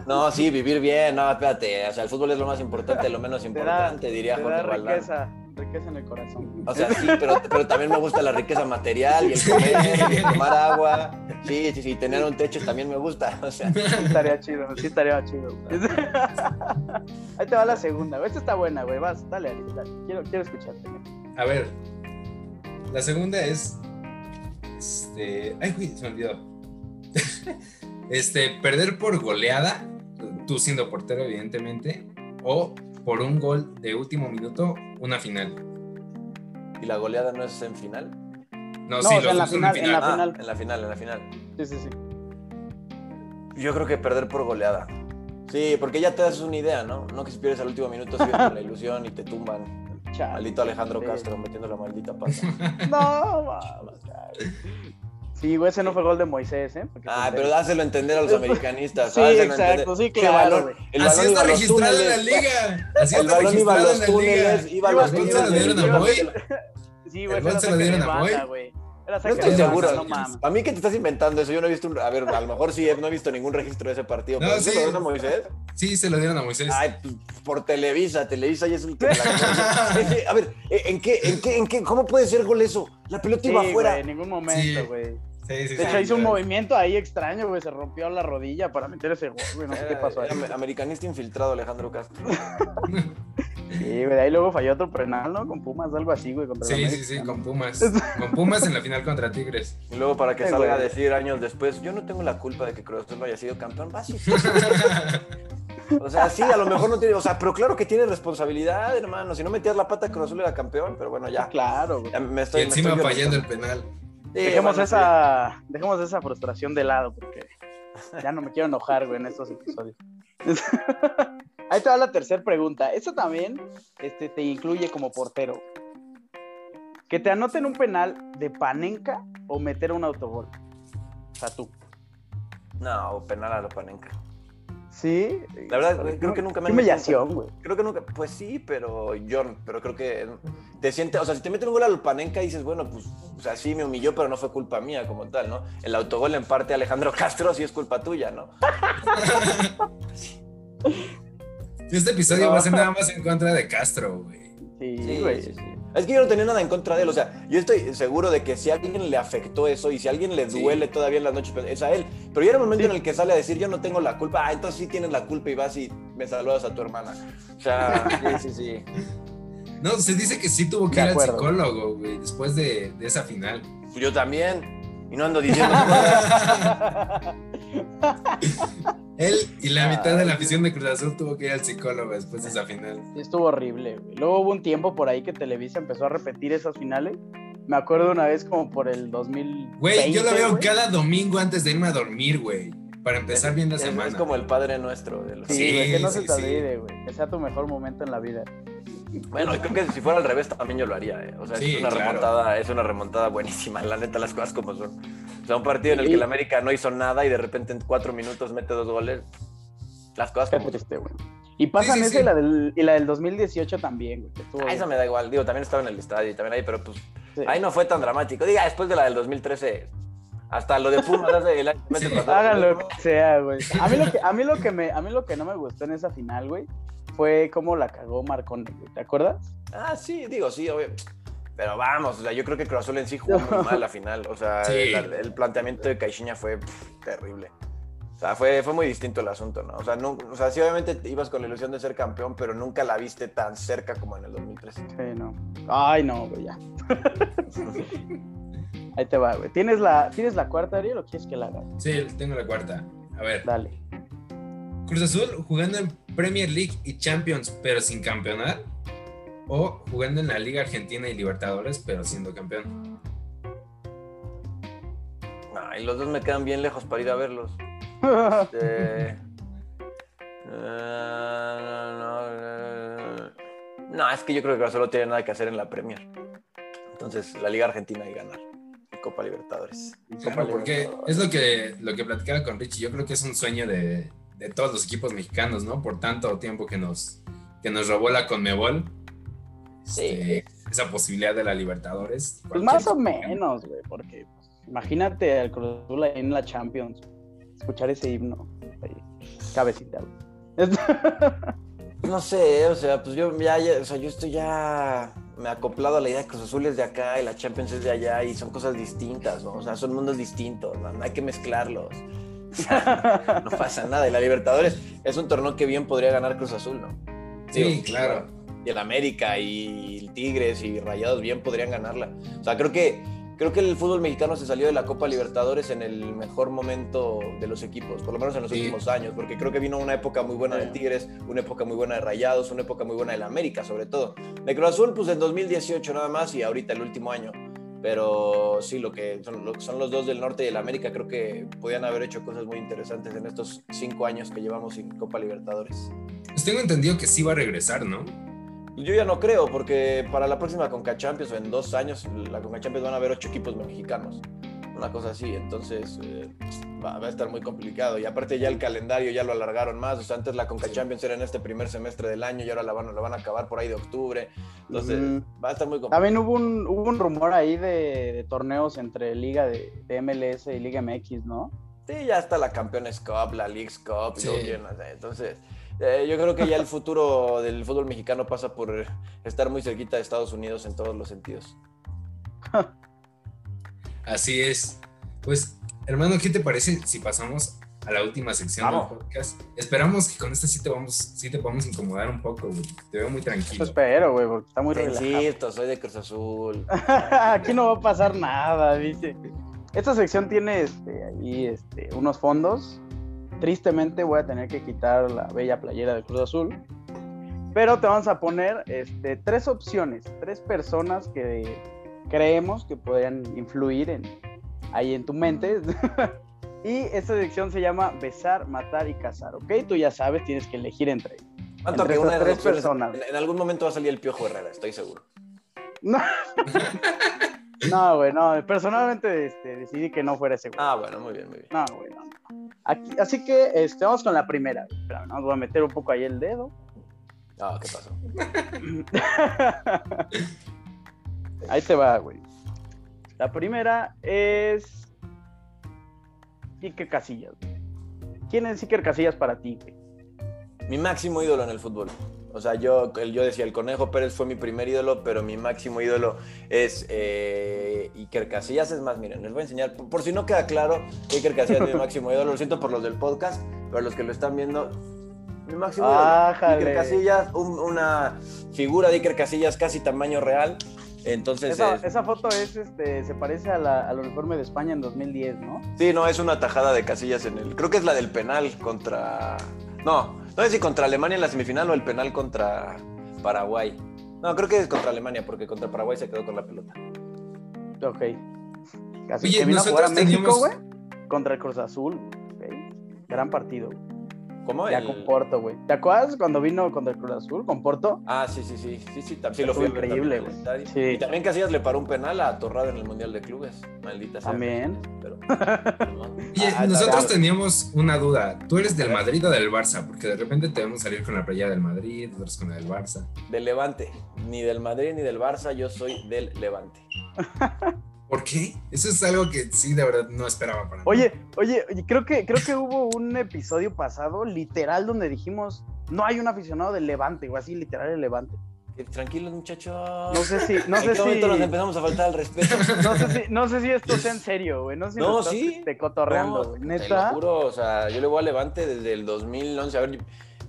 S3: No, sí, vivir bien, no, espérate, o sea, el fútbol es lo más importante, lo menos importante, diría Jorge
S2: Valdán. Riqueza, en el corazón.
S3: O sea, sí, pero, pero también me gusta la riqueza material y el comer, y el tomar agua. Sí, sí, sí, tener un techo también me gusta, o sea.
S2: Sí, estaría chido, sí estaría chido. Ahí te va la segunda, esta está buena, güey, vas, dale, dale, quiero, quiero escucharte.
S1: A ver, la segunda es este. Ay, güey, se me olvidó. este, perder por goleada, tú siendo portero, evidentemente, o por un gol de último minuto, una final.
S3: ¿Y la goleada no es en final?
S1: No, sí,
S2: en, la final, en, la
S3: ah,
S2: final,
S3: en la final. en la final,
S2: Sí, sí, sí.
S3: Yo creo que perder por goleada. Sí, porque ya te das una idea, ¿no? No que si pierdes al último minuto sigues con la ilusión y te tumban. Malito Alejandro Castro metiendo la maldita pata.
S2: no, mames. Sí, güey, ese no fue gol de Moisés, ¿eh?
S3: ah, pero dáselo a entender a los americanistas.
S2: sí, exacto, sí, claro.
S1: el balón Así está registrado en la liga. Así
S3: el balón iba a los túneles, iba a los túneles.
S1: se lo dieron a Moy?
S2: Sí, güey, se lo dieron a Moy.
S3: No estoy seguro. a mí que te estás inventando eso, yo no he visto un. A ver, a lo mejor sí, no he visto ningún registro de ese partido. No, sí. ¿Se lo dieron a Moisés?
S1: Sí, se lo dieron a Moisés.
S3: Ay, pues, por Televisa, Televisa ya es el que. a ver, ¿en qué, en qué, en qué, cómo puede ser gol eso? La pelota iba afuera.
S2: en ningún momento, güey. Sí, sí, de hecho, hizo un movimiento ahí extraño, güey. Se rompió la rodilla para meter ese gol, güey. No sé qué pasó ahí.
S3: Americanista infiltrado, Alejandro Castro.
S2: Sí, güey, ahí luego falló otro penal, ¿no? Con Pumas, algo así, güey. Contra
S1: sí, sí, sí, con Pumas. con Pumas en la final contra Tigres.
S3: Y luego para que salga a decir años después, yo no tengo la culpa de que Cruz Azul no haya sido campeón. básico. o sea, sí, a lo mejor no tiene, o sea, pero claro que tiene responsabilidad, hermano. Si no metías la pata, Cruz Azul era campeón, pero bueno, ya.
S2: Claro, güey.
S1: me estoy, y encima fallando el penal.
S2: Dejemos, esa, dejemos esa frustración de lado, porque ya no me quiero enojar, güey, en estos episodios. Ahí te va la tercera pregunta. Eso también este, te incluye como portero. Que te anoten un penal de panenca o meter un autogol. O sea, tú.
S3: No, penal a la panenca.
S2: Sí.
S3: La verdad, creo que nunca me.
S2: Qué humillación, güey.
S3: Creo que nunca. Pues sí, pero yo. Pero creo que. Te sientes. O sea, si te meten un gol a la panenca dices, bueno, pues. O sea, sí me humilló, pero no fue culpa mía como tal, ¿no? El autogol en parte Alejandro Castro sí es culpa tuya, ¿no?
S1: Este episodio va a ser nada más en contra de Castro, güey.
S2: Sí, güey. Sí, sí,
S3: Es que yo no tenía nada en contra de él. O sea, yo estoy seguro de que si a alguien le afectó eso y si a alguien le duele todavía en las noches, pues, es a él. Pero ya era el momento en el que sale a decir, yo no tengo la culpa. Ah, entonces sí tienes la culpa y vas y me saludas a tu hermana. O sea, sí, sí, sí.
S1: No, se dice que sí tuvo que ir al psicólogo, güey, después de, de esa final.
S3: Yo también. Y no ando diciendo.
S1: Él y la mitad de la afición de Cruz Azul tuvo que ir al psicólogo después de esa final.
S2: estuvo horrible, güey. Luego hubo un tiempo por ahí que Televisa empezó a repetir esas finales. Me acuerdo una vez como por el 2000.
S1: Güey, yo lo veo cada domingo antes de irme a dormir, güey. Para empezar bien la semana.
S3: Es como el padre nuestro. De
S2: los... Sí, que no se te olvide, güey. Que sea tu mejor momento en la vida.
S3: Bueno, creo que si fuera al revés también yo lo haría. ¿eh? O sea, es, una remontada, es una remontada buenísima, la neta, las cosas como son. O sea, un partido en el que el América no hizo nada y de repente en cuatro minutos mete dos goles. Las cosas como
S2: triste, güey. Y pasan esa y, la del, y la del 2018 también,
S3: güey. Ah, esa me da igual. Digo, también estaba en el estadio y también ahí, pero pues ahí no fue tan dramático. Diga, después de la del 2013, hasta lo de Pumas hace el año
S2: Hagan lo que sea, güey. A mí lo que, a mí lo que me, a mí lo que no me gustó en esa final, güey, fue cómo la cagó Marcón, ¿te acuerdas?
S3: Ah, sí, digo, sí, obvio. Pero vamos, o sea, yo creo que Cruz Azul en sí jugó muy mal la final. O sea, el, planteamiento de Caixinha fue terrible. O sea, fue, fue muy distinto el asunto, ¿no? O sea, no, o sea, sí, obviamente ibas con la ilusión de ser campeón, pero nunca la viste tan cerca como en el 2013.
S2: Sí, no. Ay, no, güey, ya. Ahí te va, güey. ¿Tienes la, ¿Tienes la cuarta, Ariel, o quieres que la haga?
S1: Sí, tengo la cuarta. A ver.
S2: Dale.
S1: Cruz Azul jugando en Premier League y Champions, pero sin campeonar. O jugando en la Liga Argentina y Libertadores, pero siendo campeón.
S3: Ay, los dos me quedan bien lejos para ir a verlos. Este, no, es que yo creo que no tiene nada que hacer en la Premier. Entonces, la Liga Argentina y ganar. Copa Libertadores.
S1: porque es lo que, lo que platicaba con Richie. Yo creo que es un sueño de, de todos los equipos mexicanos, ¿no? Por tanto tiempo que nos, que nos robó la Conmebol. Sí. Este, esa posibilidad de la Libertadores.
S2: Pues más o menos, güey, porque pues, imagínate al Cruz Azul en la Champions, escuchar ese himno, cabecita,
S3: No sé, o sea, pues yo ya, o sea, yo estoy ya me he acoplado a la idea de Cruz Azul es de acá y la Champions es de allá y son cosas distintas, ¿no? O sea, son mundos distintos, ¿no? hay que mezclarlos. no pasa nada. Y la Libertadores es un torneo que bien podría ganar Cruz Azul, ¿no?
S1: Sí, claro.
S3: Y el América y el Tigres y Rayados bien podrían ganarla. O sea, creo que, creo que el fútbol mexicano se salió de la Copa Libertadores en el mejor momento de los equipos, por lo menos en los últimos años, porque creo que vino una época muy buena de Tigres, una época muy buena de Rayados, una época muy buena del América, sobre todo. De Cruz Azul, pues en 2018 nada más y ahorita el último año. Pero sí, lo que son, los dos del norte y del América, creo que podían haber hecho cosas muy interesantes en estos cinco años que llevamos sin Copa Libertadores.
S1: Pues tengo entendido que sí va a regresar, ¿no?
S3: Yo ya no creo, porque para la próxima Conca Champions, en dos años, la Conca Champions van a haber ocho equipos mexicanos una cosa así. Entonces eh, va, a estar muy complicado. Y aparte ya el calendario ya lo alargaron más. O sea, antes la Conca Champions era en este primer semestre del año y ahora la van, la van a acabar por ahí de octubre. Entonces va a estar muy complicado.
S2: También hubo un, hubo un rumor ahí de, torneos entre Liga de, MLS y Liga MX, ¿no?
S3: Sí, ya está la Campeones Cup, la Leagues Cup. entonces... Eh, yo creo que ya el futuro del fútbol mexicano pasa por estar muy cerquita de Estados Unidos en todos los sentidos.
S1: Así es. Pues, hermano, ¿qué te parece si pasamos a la última sección del podcast? Esperamos que con esta sí te, vamos, sí te podamos incomodar un poco, güey. Te veo muy tranquilo.
S2: espero, güey, porque está muy
S3: relajado. soy de Cruz Azul.
S2: Aquí no va a pasar nada, dice. Esta sección tiene este, ahí este, unos fondos. Tristemente voy a tener que quitar la bella playera de Cruz Azul. Pero te vamos a poner este, tres opciones, tres personas que creemos que podrían influir en, ahí en tu mente. y esta sección se llama Besar, Matar y Cazar, ¿ok? Tú ya sabes, tienes que elegir entre,
S3: entre que una tres personas. En, algún momento va a salir el Piojo Herrera, estoy seguro.
S2: No. no, güey, no. Personalmente este, decidí que no fuera ese güey.
S3: Ah, bueno, muy bien, muy bien.
S2: No, güey, no. Así que este, vamos con la primera. Espera, ¿no? voy a meter un poco ahí el dedo.
S3: Ah, ¿qué pasó?
S2: Ahí te va, güey. La primera es Iker Casillas. ¿Quién es Iker Casillas para ti, güey?
S3: Mi máximo ídolo en el fútbol. O sea, yo, yo decía, el Conejo Pérez fue mi primer ídolo, pero mi máximo ídolo es eh, Iker Casillas. Es más, miren, les voy a enseñar, por, si no queda claro, Iker Casillas es mi máximo ídolo. Lo siento por los del podcast, pero los que lo están viendo, mi máximo ídolo. Iker Casillas, una figura de Iker Casillas casi tamaño real. Entonces.
S2: Esa, foto es, este, se parece al uniforme de España en 2010, ¿no?
S3: Sí, no, es una tajada de casillas en el. Creo que es la del penal contra. No, no sé si contra Alemania en la semifinal o el penal contra Paraguay. No, creo que es contra Alemania, porque contra Paraguay se quedó con la pelota.
S2: Ok. Casi Oye, que vino a jugar a México, güey. Contra el Cruz Azul. Gran partido.
S3: ¿Cómo?
S2: Ya con Porto, güey. ¿Te acuerdas cuando vino contra el Cruz Azul con Porto?
S3: Ah, sí, sí, sí. Sí, sí, sí lo fue
S2: increíble, güey. Sí.
S3: Y también Casillas le paró un penal a Torrado en el Mundial de Clubes. Maldita
S2: sea. También.
S1: Pero, Oye, ah, nosotros teníamos una duda. ¿Tú eres del Madrid o del Barça? Porque de repente te vemos salir con la playa del Madrid, otros con la del Barça.
S3: Del Levante. Ni del Madrid ni del Barça, yo soy del Levante.
S1: ¿Por qué? Eso es algo que sí, de verdad, no esperaba para
S2: oye, mí. Oye, oye, creo que, creo que hubo un episodio pasado, literal, donde dijimos, no hay un aficionado del Levante, o así, literal, el Levante.
S3: Tranquilos, muchachos.
S2: No sé si. No sé
S3: qué momento nos empezamos a faltar al respeto?
S2: No sé si, no sé si esto sea en serio, güey. No sé si
S3: no, sí.
S2: te cotorreando, güey. Neta.
S3: Te lo juro, o sea, yo le voy a Levante desde el 2011. A ver,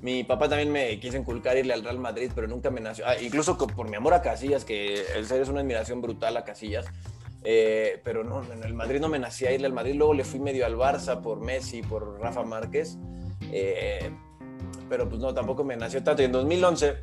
S3: mi papá también me quiso inculcar irle al Real Madrid, pero nunca me nació. Ah, incluso por mi amor a Casillas, que el ser es una admiración brutal a Casillas. Eh, pero no, en el Madrid no me nacía irle al Madrid. Luego le fui medio al Barça por Messi, por Rafa Márquez. Eh, pero pues no, tampoco me nació tanto. Y en 2011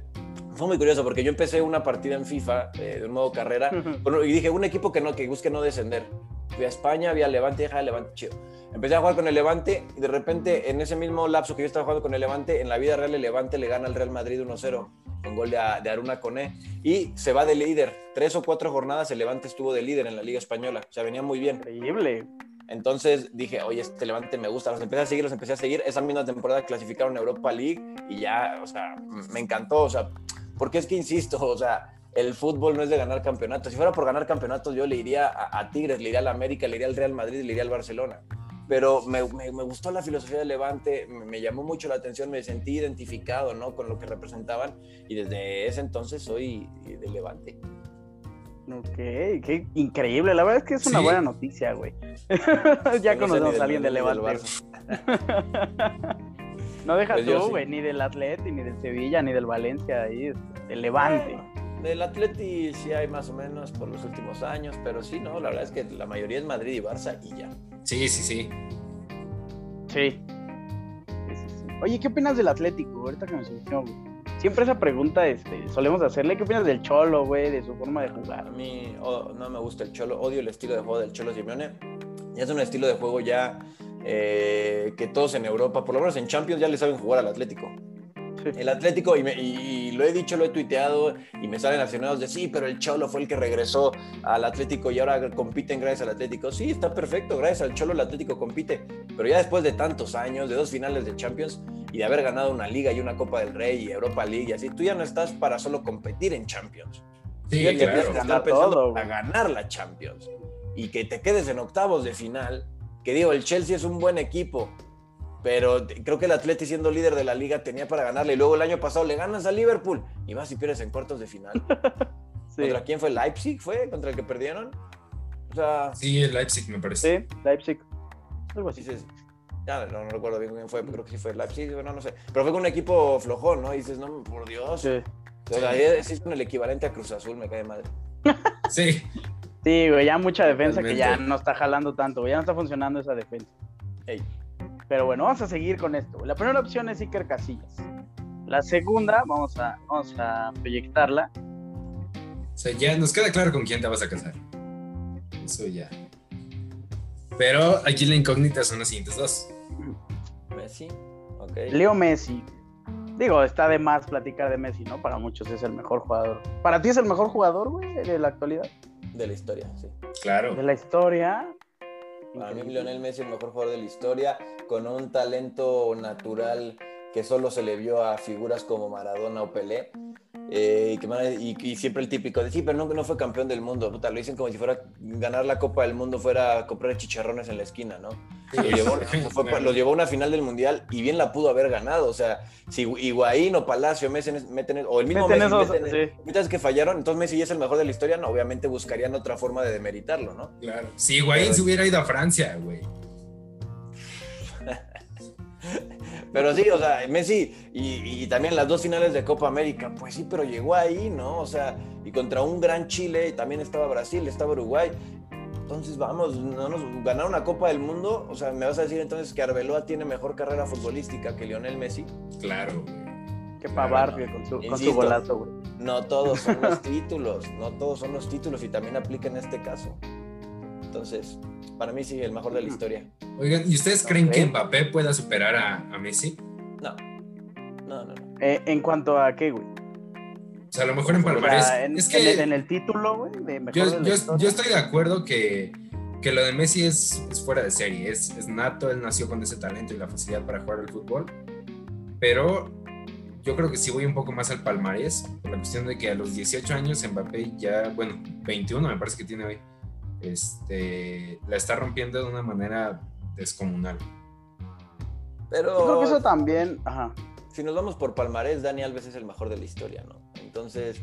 S3: fue muy curioso porque yo empecé una partida en FIFA eh, de un modo carrera y dije, un equipo que no, que busque no descender. Fui a España, vi a Levante, dije, Levante, chido. Empecé a jugar con el Levante y de repente en ese mismo lapso que yo estaba jugando con el Levante, en la vida real el Levante le gana al Real Madrid 1-0 con gol de, de, Aruna Coné y se va de líder. Tres o cuatro jornadas el Levante estuvo de líder en la Liga Española. O sea, venía muy bien.
S2: Increíble.
S3: Entonces dije, oye, este Levante me gusta. Los empecé a seguir, los empecé a seguir. Esa misma temporada clasificaron a Europa League y ya, o sea, me encantó. O sea, porque es que insisto, o sea, el fútbol no es de ganar campeonatos. Si fuera por ganar campeonatos, yo le iría a, Tigres, le iría al América, le iría al Real Madrid, le iría al Barcelona. Pero me, me, gustó la filosofía del Levante, me, llamó mucho la atención, me sentí identificado ¿no? con lo que representaban y desde ese entonces soy del Levante.
S2: Ok, qué increíble. La verdad es que es una buena noticia, güey. ya conocemos a alguien del Levante. no dejas pues tú, güey, ni del Atleti, ni del Sevilla, ni del Valencia, ahí, del Levante.
S3: del Atleti sí hay más o menos por los últimos años, pero sí, no, la verdad es que la mayoría es Madrid y Barça y ya.
S1: Sí, sí, sí.
S2: Sí. Oye, ¿qué opinas del Atlético? Ahorita que me surgió, Siempre esa pregunta este, solemos hacerle. ¿Qué opinas del Cholo, güey? De su forma de jugar.
S3: A mí no me gusta el Cholo. Odio el estilo de juego del Cholo Simeone. Ya es un estilo de juego ya eh, que todos en Europa, por lo menos en Champions, ya le saben jugar al Atlético. El Atlético, y, lo he dicho, lo he tuiteado, y me salen accionados de sí, pero el Cholo fue el que regresó al Atlético y ahora compiten gracias al Atlético. Sí, está perfecto, gracias al Cholo el Atlético compite, pero ya después de tantos años, de dos finales de Champions y de haber ganado una Liga y una Copa del Rey y Europa League y así, tú ya no estás para solo competir en Champions.
S1: Sí, ya claro.
S3: estar pensando para ganar la Champions y que te quedes en octavos de final. Que digo, el Chelsea es un buen equipo, pero creo que el Atleti siendo líder de la liga tenía para ganarle. Y luego el año pasado le ganas a Liverpool y vas y pierdes en cuartos de final. ¿Contra quién fue? ¿Leipzig fue? ¿Contra el que perdieron?
S1: O sea, sí, el Leipzig me parece.
S2: Sí, Leipzig. Algo así.
S3: ya no, recuerdo bien quién fue, creo que sí fue Leipzig, bueno, no sé. Pero fue con un equipo flojón, ¿no? Y dices, no, por Dios. Sí. O sea, es con el equivalente a Cruz Azul, me cae madre.
S1: sí.
S2: Sí, güey, ya mucha defensa que ya no está jalando tanto, ya no está funcionando esa defensa. Ey. Pero bueno, vamos a seguir con esto. La primera opción es Iker Casillas. La segunda, vamos a, vamos a proyectarla.
S1: O sea, ya nos queda claro con quién te vas a casar. Eso ya. Pero aquí la incógnita son las siguientes dos.
S3: Messi, ok.
S2: Leo Messi. Digo, está de más platicar de Messi, ¿no? Para muchos es el mejor jugador. ¿Para ti es el mejor jugador, güey, de la actualidad?
S3: De la historia, sí.
S1: Claro.
S2: De la historia.
S3: Para mí, Lionel Messi es el mejor jugador de la historia, con un talento natural que solo se le vio a figuras como Maradona o Pelé. Eh, y, siempre el típico de sí, pero no, no fue campeón del mundo. Puta, lo dicen como si fuera ganar la Copa del Mundo fuera comprar chicharrones en la esquina, ¿no? Lo, llevó, a una final del mundial y bien la pudo haber ganado. O sea, si Higuaín o Palacio meten, o el mismo Messi meten, que fallaron, entonces Messi ya es el mejor de la historia, no, obviamente buscarían otra forma de demeritarlo, ¿no?
S1: Claro. Si Higuaín se hubiera ido a Francia, güey.
S3: Pero sí, o sea, Messi y, también las dos finales de Copa América, pues sí, pero llegó ahí, ¿no? O sea, y contra un gran Chile, y también estaba Brasil, estaba Uruguay. Entonces, vamos, no nos ganaron una Copa del Mundo. O sea, me vas a decir entonces que Arbeloa tiene mejor carrera futbolística que Lionel Messi.
S1: Claro,
S2: Qué pavar, con su, con su golazo, güey.
S3: No todos son los títulos, no todos son los títulos y también aplica en este caso. Entonces, para mí sí, el mejor de la historia.
S1: Oigan, ¿y ustedes creen que Mbappé pueda superar a, Messi?
S3: No. No, no,
S2: eh, ¿En cuanto a qué, güey?
S1: O sea, a lo mejor en palmarés.
S2: En, es que, en, el, título, güey.
S1: Yo, yo, estoy de acuerdo que, que lo de Messi es, es fuera de serie. Es, es, nato, él nació con ese talento y la facilidad para jugar al fútbol. Pero yo creo que sí voy un poco más al palmarés, por la cuestión de que a los 18 años Mbappé ya, bueno, 21 me parece que tiene hoy este, la está rompiendo de una manera descomunal.
S3: Pero
S2: creo que eso también, ajá.
S3: Si nos vamos por palmarés, Dani Alves es el mejor de la historia, ¿no? Entonces,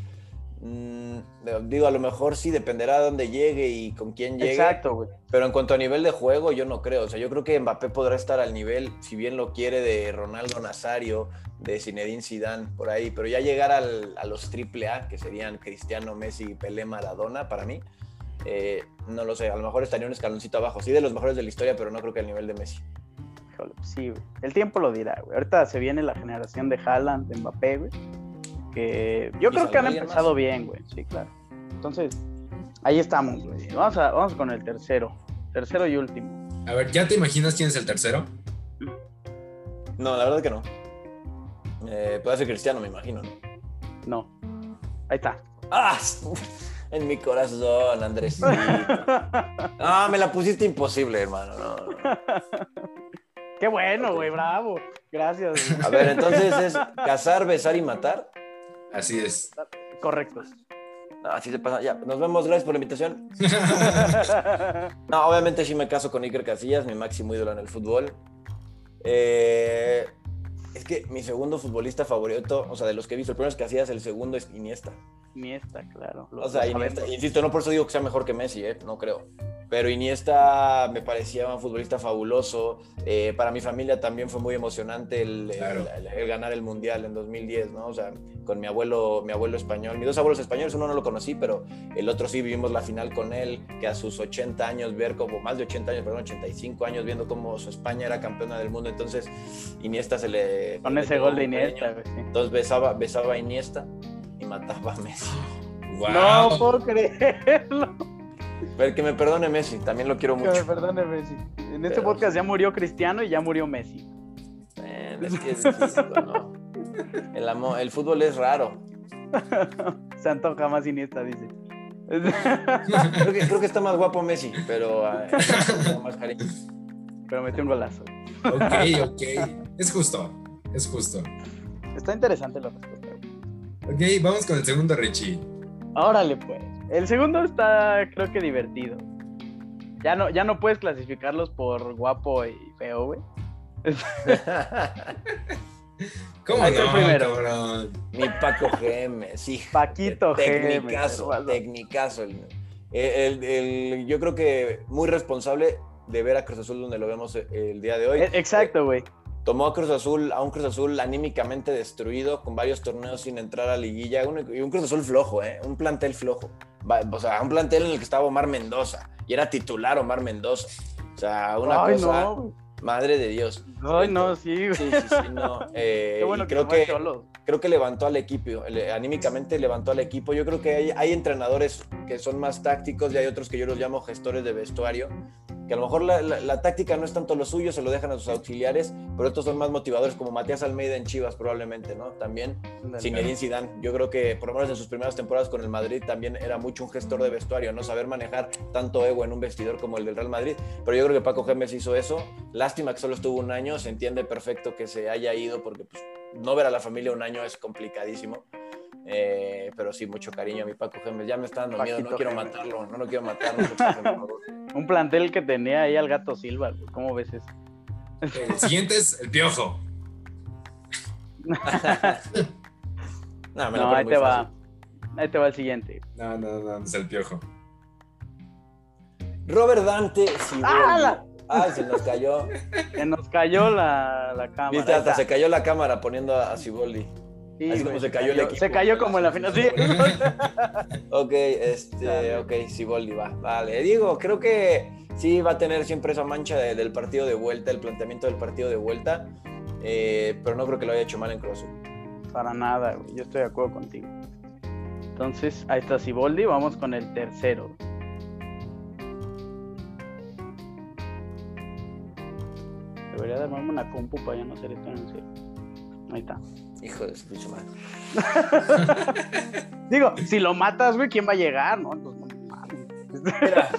S3: mm, digo, a lo mejor sí dependerá de dónde llegue y con quién llegue.
S2: Exacto, güey.
S3: Pero en cuanto a nivel de juego, yo no creo. O sea, yo creo que Mbappé podrá estar al nivel, si bien lo quiere, de Ronaldo Nazario, de Zinedine Zidane, por ahí. Pero ya llegar a los triple A, que serían Cristiano, Messi, Pelé, Maradona, para mí, eh, no lo sé, a lo mejor estaría un escaloncito abajo. Sí, de los mejores de la historia, pero no creo que al nivel de Messi.
S2: sí, El tiempo lo dirá, güey. Ahorita se viene la generación de Haaland, de Mbappé, güey. Que yo creo que han empezado bien, güey. Sí, claro. Entonces, ahí estamos, güey. Vamos, a, vamos con el tercero. Tercero y último.
S1: A ver, ¿ya te imaginas quién es el tercero?
S3: No, la verdad que no. Eh, puede ser Cristiano, me imagino, ¿no?
S2: No. Ahí está.
S3: ¡Ah! En mi corazón, Andrés. Ah, me la pusiste imposible, hermano.
S2: Qué bueno, güey, bravo. Gracias.
S3: A ver, entonces es cazar, besar y matar.
S1: Así es.
S2: Correcto.
S3: así se pasa. Ya, nos vemos. Gracias por la invitación. no, obviamente sí me caso con Iker Casillas, mi máximo ídolo en el fútbol. Eh, es que mi segundo futbolista favorito, o sea, de los que he visto, el primero es Casillas, el segundo es Iniesta.
S2: Iniesta, claro.
S3: O sea, Iniesta, insisto, no por eso digo que sea mejor que Messi, ¿eh? no creo. Pero Iniesta me parecía un futbolista fabuloso. Eh, para mi familia también fue muy emocionante el, ganar el Mundial en 2010, ¿no? O sea, con mi abuelo, mi abuelo español, mis dos abuelos españoles, uno no lo conocí, pero el otro sí vivimos la final con él, que a sus 80 años, ver como, más de 80 años, perdón, 85 años, viendo cómo su España era campeona del mundo. Entonces, Iniesta se le...
S2: Con ese gol de Iniesta.
S3: Entonces besaba, besaba a Iniesta y mataba a Messi.
S2: No puedo creerlo.
S3: Pero que me perdone Messi, también lo quiero mucho.
S2: Que me perdone Messi. En este podcast ya murió Cristiano y ya murió Messi.
S3: es que es ¿no? El, amor, el fútbol es raro.
S2: Se antoja más Iniesta, dice.
S3: creo, que, creo que está más guapo Messi, pero más cariño.
S2: Pero metió un golazo.
S1: Ok, ok. Es justo, es justo.
S2: Está interesante la respuesta.
S1: Ok, vamos con el segundo Richie.
S2: Órale, pues. El segundo está, creo que divertido. Ya no, ya no puedes clasificarlos por guapo y feo, güey.
S1: ¿Cómo no, primero.
S3: Mi Paco Gemes, sí.
S2: Paquito
S3: Tecnicazo, tecnicazo. El, yo creo que muy responsable de ver a Cruz Azul donde lo vemos el día de hoy.
S2: E, exacto, güey
S3: tomó a Cruz Azul, a un Cruz Azul anímicamente destruido, con varios torneos sin entrar a liguilla, y un Cruz Azul flojo, ¿eh? un plantel flojo. O sea, un plantel en el que estaba Omar Mendoza, y era titular Omar Mendoza. O sea, una cosa... Madre de Dios.
S2: Ay, no, sí.
S3: Sí, sí, sí, no. Eh, bueno creo que, creo que levantó al equipo, anímicamente levantó al equipo. Yo creo que hay, hay, entrenadores que son más tácticos y hay otros que yo los llamo gestores de vestuario, que a lo mejor la, táctica no es tanto lo suyo, se lo dejan a sus auxiliares, pero estos son más motivadores, como Matías Almeida en Chivas probablemente, ¿no? También, Zinedine Zidane. Yo creo que por lo menos en sus primeras temporadas con el Madrid también era mucho un gestor de vestuario, ¿no? Saber manejar tanto ego en un vestidor como el del Real Madrid, pero yo creo que Paco Gémez hizo eso. Lástima que solo estuvo un año, se entiende perfecto que se haya ido porque pues, no ver a la familia un año es complicadísimo Eh, pero sí, mucho cariño a mi Paco Gemes. Ya me está dando miedo, no quiero matarlo, no lo quiero matar.
S2: Un plantel que tenía ahí al gato Silva, ¿cómo ves eso?
S1: El siguiente es el piojo.
S2: no, ahí te va. Ahí te va el siguiente.
S1: No, no, no, no es el piojo.
S3: Robert Dante ¡Ah, Ay, se nos cayó.
S2: Se nos cayó la, la cámara.
S3: Viste, hasta se cayó la cámara poniendo a Ciboldi. Así como se cayó, el equipo.
S2: Se cayó como en la final. Sí.
S3: ok, este, ok, Ciboldi va. Vale, digo, creo que sí va a tener siempre esa mancha del partido de vuelta, el planteamiento del partido de vuelta, eh, pero no creo que lo haya hecho mal en Cruz
S2: Para nada, yo estoy de acuerdo contigo. Entonces, ahí está Ciboldi, vamos con el tercero. Debería de armarme una compu para ya no hacer esto en serio. Ahí está.
S3: Hijo de su pinche madre.
S2: Digo, si lo matas, güey, ¿quién va a llegar? No, no, no
S3: Mira,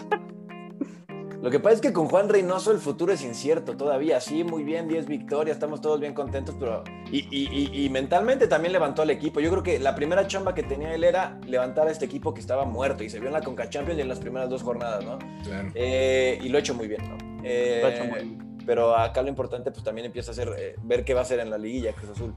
S3: lo que pasa es que con Juan Reynoso el futuro es incierto todavía. Sí, muy bien, 10 victorias, estamos todos bien contentos, pero. Y, mentalmente también levantó al equipo. Yo creo que la primera chamba que tenía él era levantar a este equipo que estaba muerto y se vio en la Conca Champions y en las primeras dos jornadas, ¿no? Claro. Eh, y lo ha hecho muy bien, ¿no? Eh, lo ha hecho muy bien. Pero acá lo importante, pues también empieza a ser eh, ver qué va a hacer en la liguilla Cruz Azul.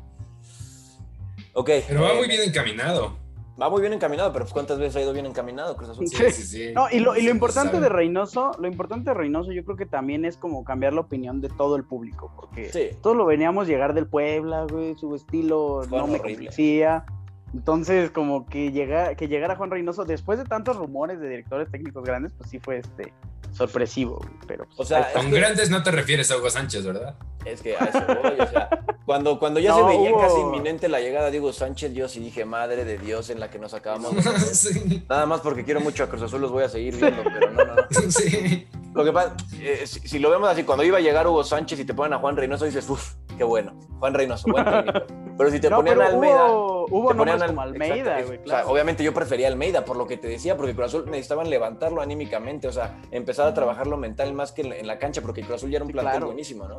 S1: Ok. Pero va muy bien encaminado
S3: va muy bien encaminado, pero ¿cuántas veces ha ido bien encaminado Cruz Azul?
S2: Sí, sí, sí. No, y lo, y lo importante de Reynoso, lo importante de Reynoso yo creo que también es como cambiar la opinión de todo el público, porque todos lo veníamos llegar del Puebla, güey, su estilo no me convencía. Entonces, como que, llega, que llegara Juan Reynoso, después de tantos rumores de directores técnicos grandes, pues sí fue este sorpresivo, pero...
S1: Pues, o sea, con grandes no te refieres a Hugo Sánchez, ¿verdad?
S3: Es que a eso voy, o sea, cuando, cuando ya se veía casi inminente la llegada de Hugo Sánchez, yo sí dije, madre de Dios en la que nos acabamos de Nada más porque quiero mucho a Cruz Azul, los voy a seguir viendo, pero no, no, no. Sí. Lo que pasa, eh, si, lo vemos así, cuando iba a llegar Hugo Sánchez y te ponen a Juan Reynoso, dices, uff, qué bueno, Juan Reynoso, buen técnico. Pero si te ponían a Almeida...
S2: Hubo, como Almeida, güey,
S3: o sea, obviamente yo prefería Almeida, por lo que te decía, porque Cruz Azul necesitaban levantarlo anímicamente, o sea, empezar a trabajarlo mental más que en la, cancha, porque Cruz Azul ya era un plantel buenísimo, ¿no?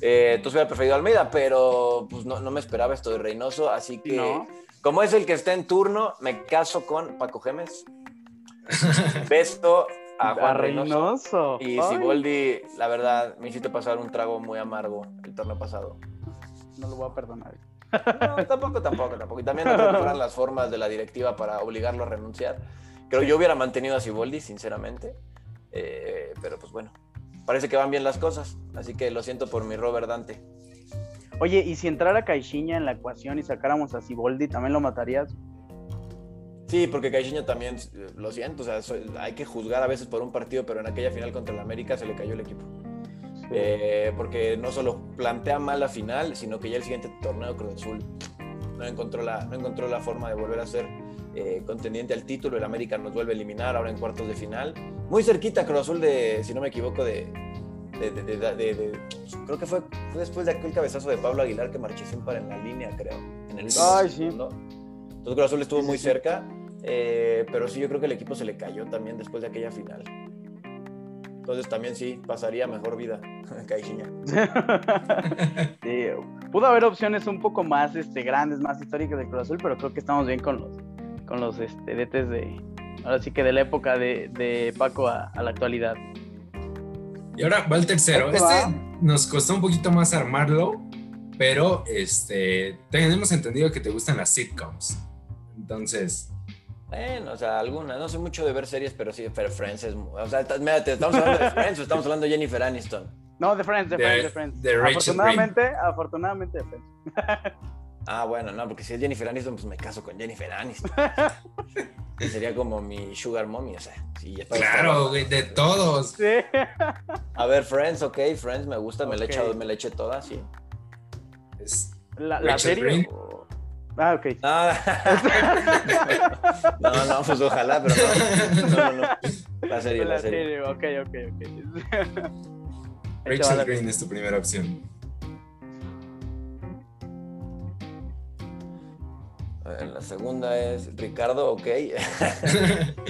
S3: Eh, entonces hubiera preferido Almeida, pero pues no, me esperaba esto de Reynoso, así que como es el que está en turno, me caso con Paco Gemes. Beso a Juan Reynoso. Y Siboldi, la verdad, me hiciste pasar un trago muy amargo el torneo pasado.
S2: No lo voy a perdonar.
S3: No, tampoco, tampoco, tampoco. Y también no creo las formas de la directiva para obligarlo a renunciar. Creo yo hubiera mantenido a Siboldi, sinceramente. Eh, pero pues bueno, parece que van bien las cosas, así que lo siento por mi Robert Dante.
S2: Oye, ¿y si entrara Caixinha en la ecuación y sacáramos a Siboldi, también lo matarías?
S3: Sí, porque Caixinha también, lo siento, o sea, hay que juzgar a veces por un partido, pero en aquella final contra el América se le cayó el equipo. Eh, porque no solo plantea mal la final, sino que ya el siguiente torneo Cruz Azul no encontró la, no encontró la forma de volver a ser eh, contendiente al título, el América nos vuelve a eliminar ahora en cuartos de final. Muy cerquita Cruz Azul de, si no me equivoco, de, creo que fue, después de aquel cabezazo de Pablo Aguilar que Marchesín para en la línea, creo. En el
S2: Ay, sí.
S3: Entonces Cruz Azul estuvo muy cerca, eh, pero sí yo creo que el equipo se le cayó también después de aquella final. Entonces también sí, pasaría mejor vida Caixinha.
S2: sí, pudo haber opciones un poco más este, grandes, más históricas de Cruz Azul, pero creo que estamos bien con los, con los este, DTs de, ahora sí que de la época de, Paco a, la actualidad.
S1: Y ahora va el tercero. Este nos costó un poquito más armarlo, pero este, tenemos entendido que te gustan las sitcoms. Entonces...
S3: Bueno, o sea, algunas. No sé mucho de ver series, pero sí, pero Friends es... O sea, estamos hablando de Friends o estamos hablando de Jennifer Aniston.
S2: No, de Friends, de Friends, de Friends. De afortunadamente, afortunadamente de Friends.
S3: Ah, bueno, no, porque si es Jennifer Aniston, pues me caso con Jennifer Aniston. sería como mi sugar mommy, o sea. Sí,
S1: claro, güey, de todos. Sí.
S3: A ver, Friends, ok, Friends me gusta, me, le eché, me la eché toda, sí.
S2: ¿La, la serie? Ah, ok.
S3: no, no, pues ojalá, pero no. No, no, La serie, la, serie. serie.
S2: Ok, ok, ok.
S1: Rachel Green es tu primera opción.
S3: La segunda es Ricardo, ok.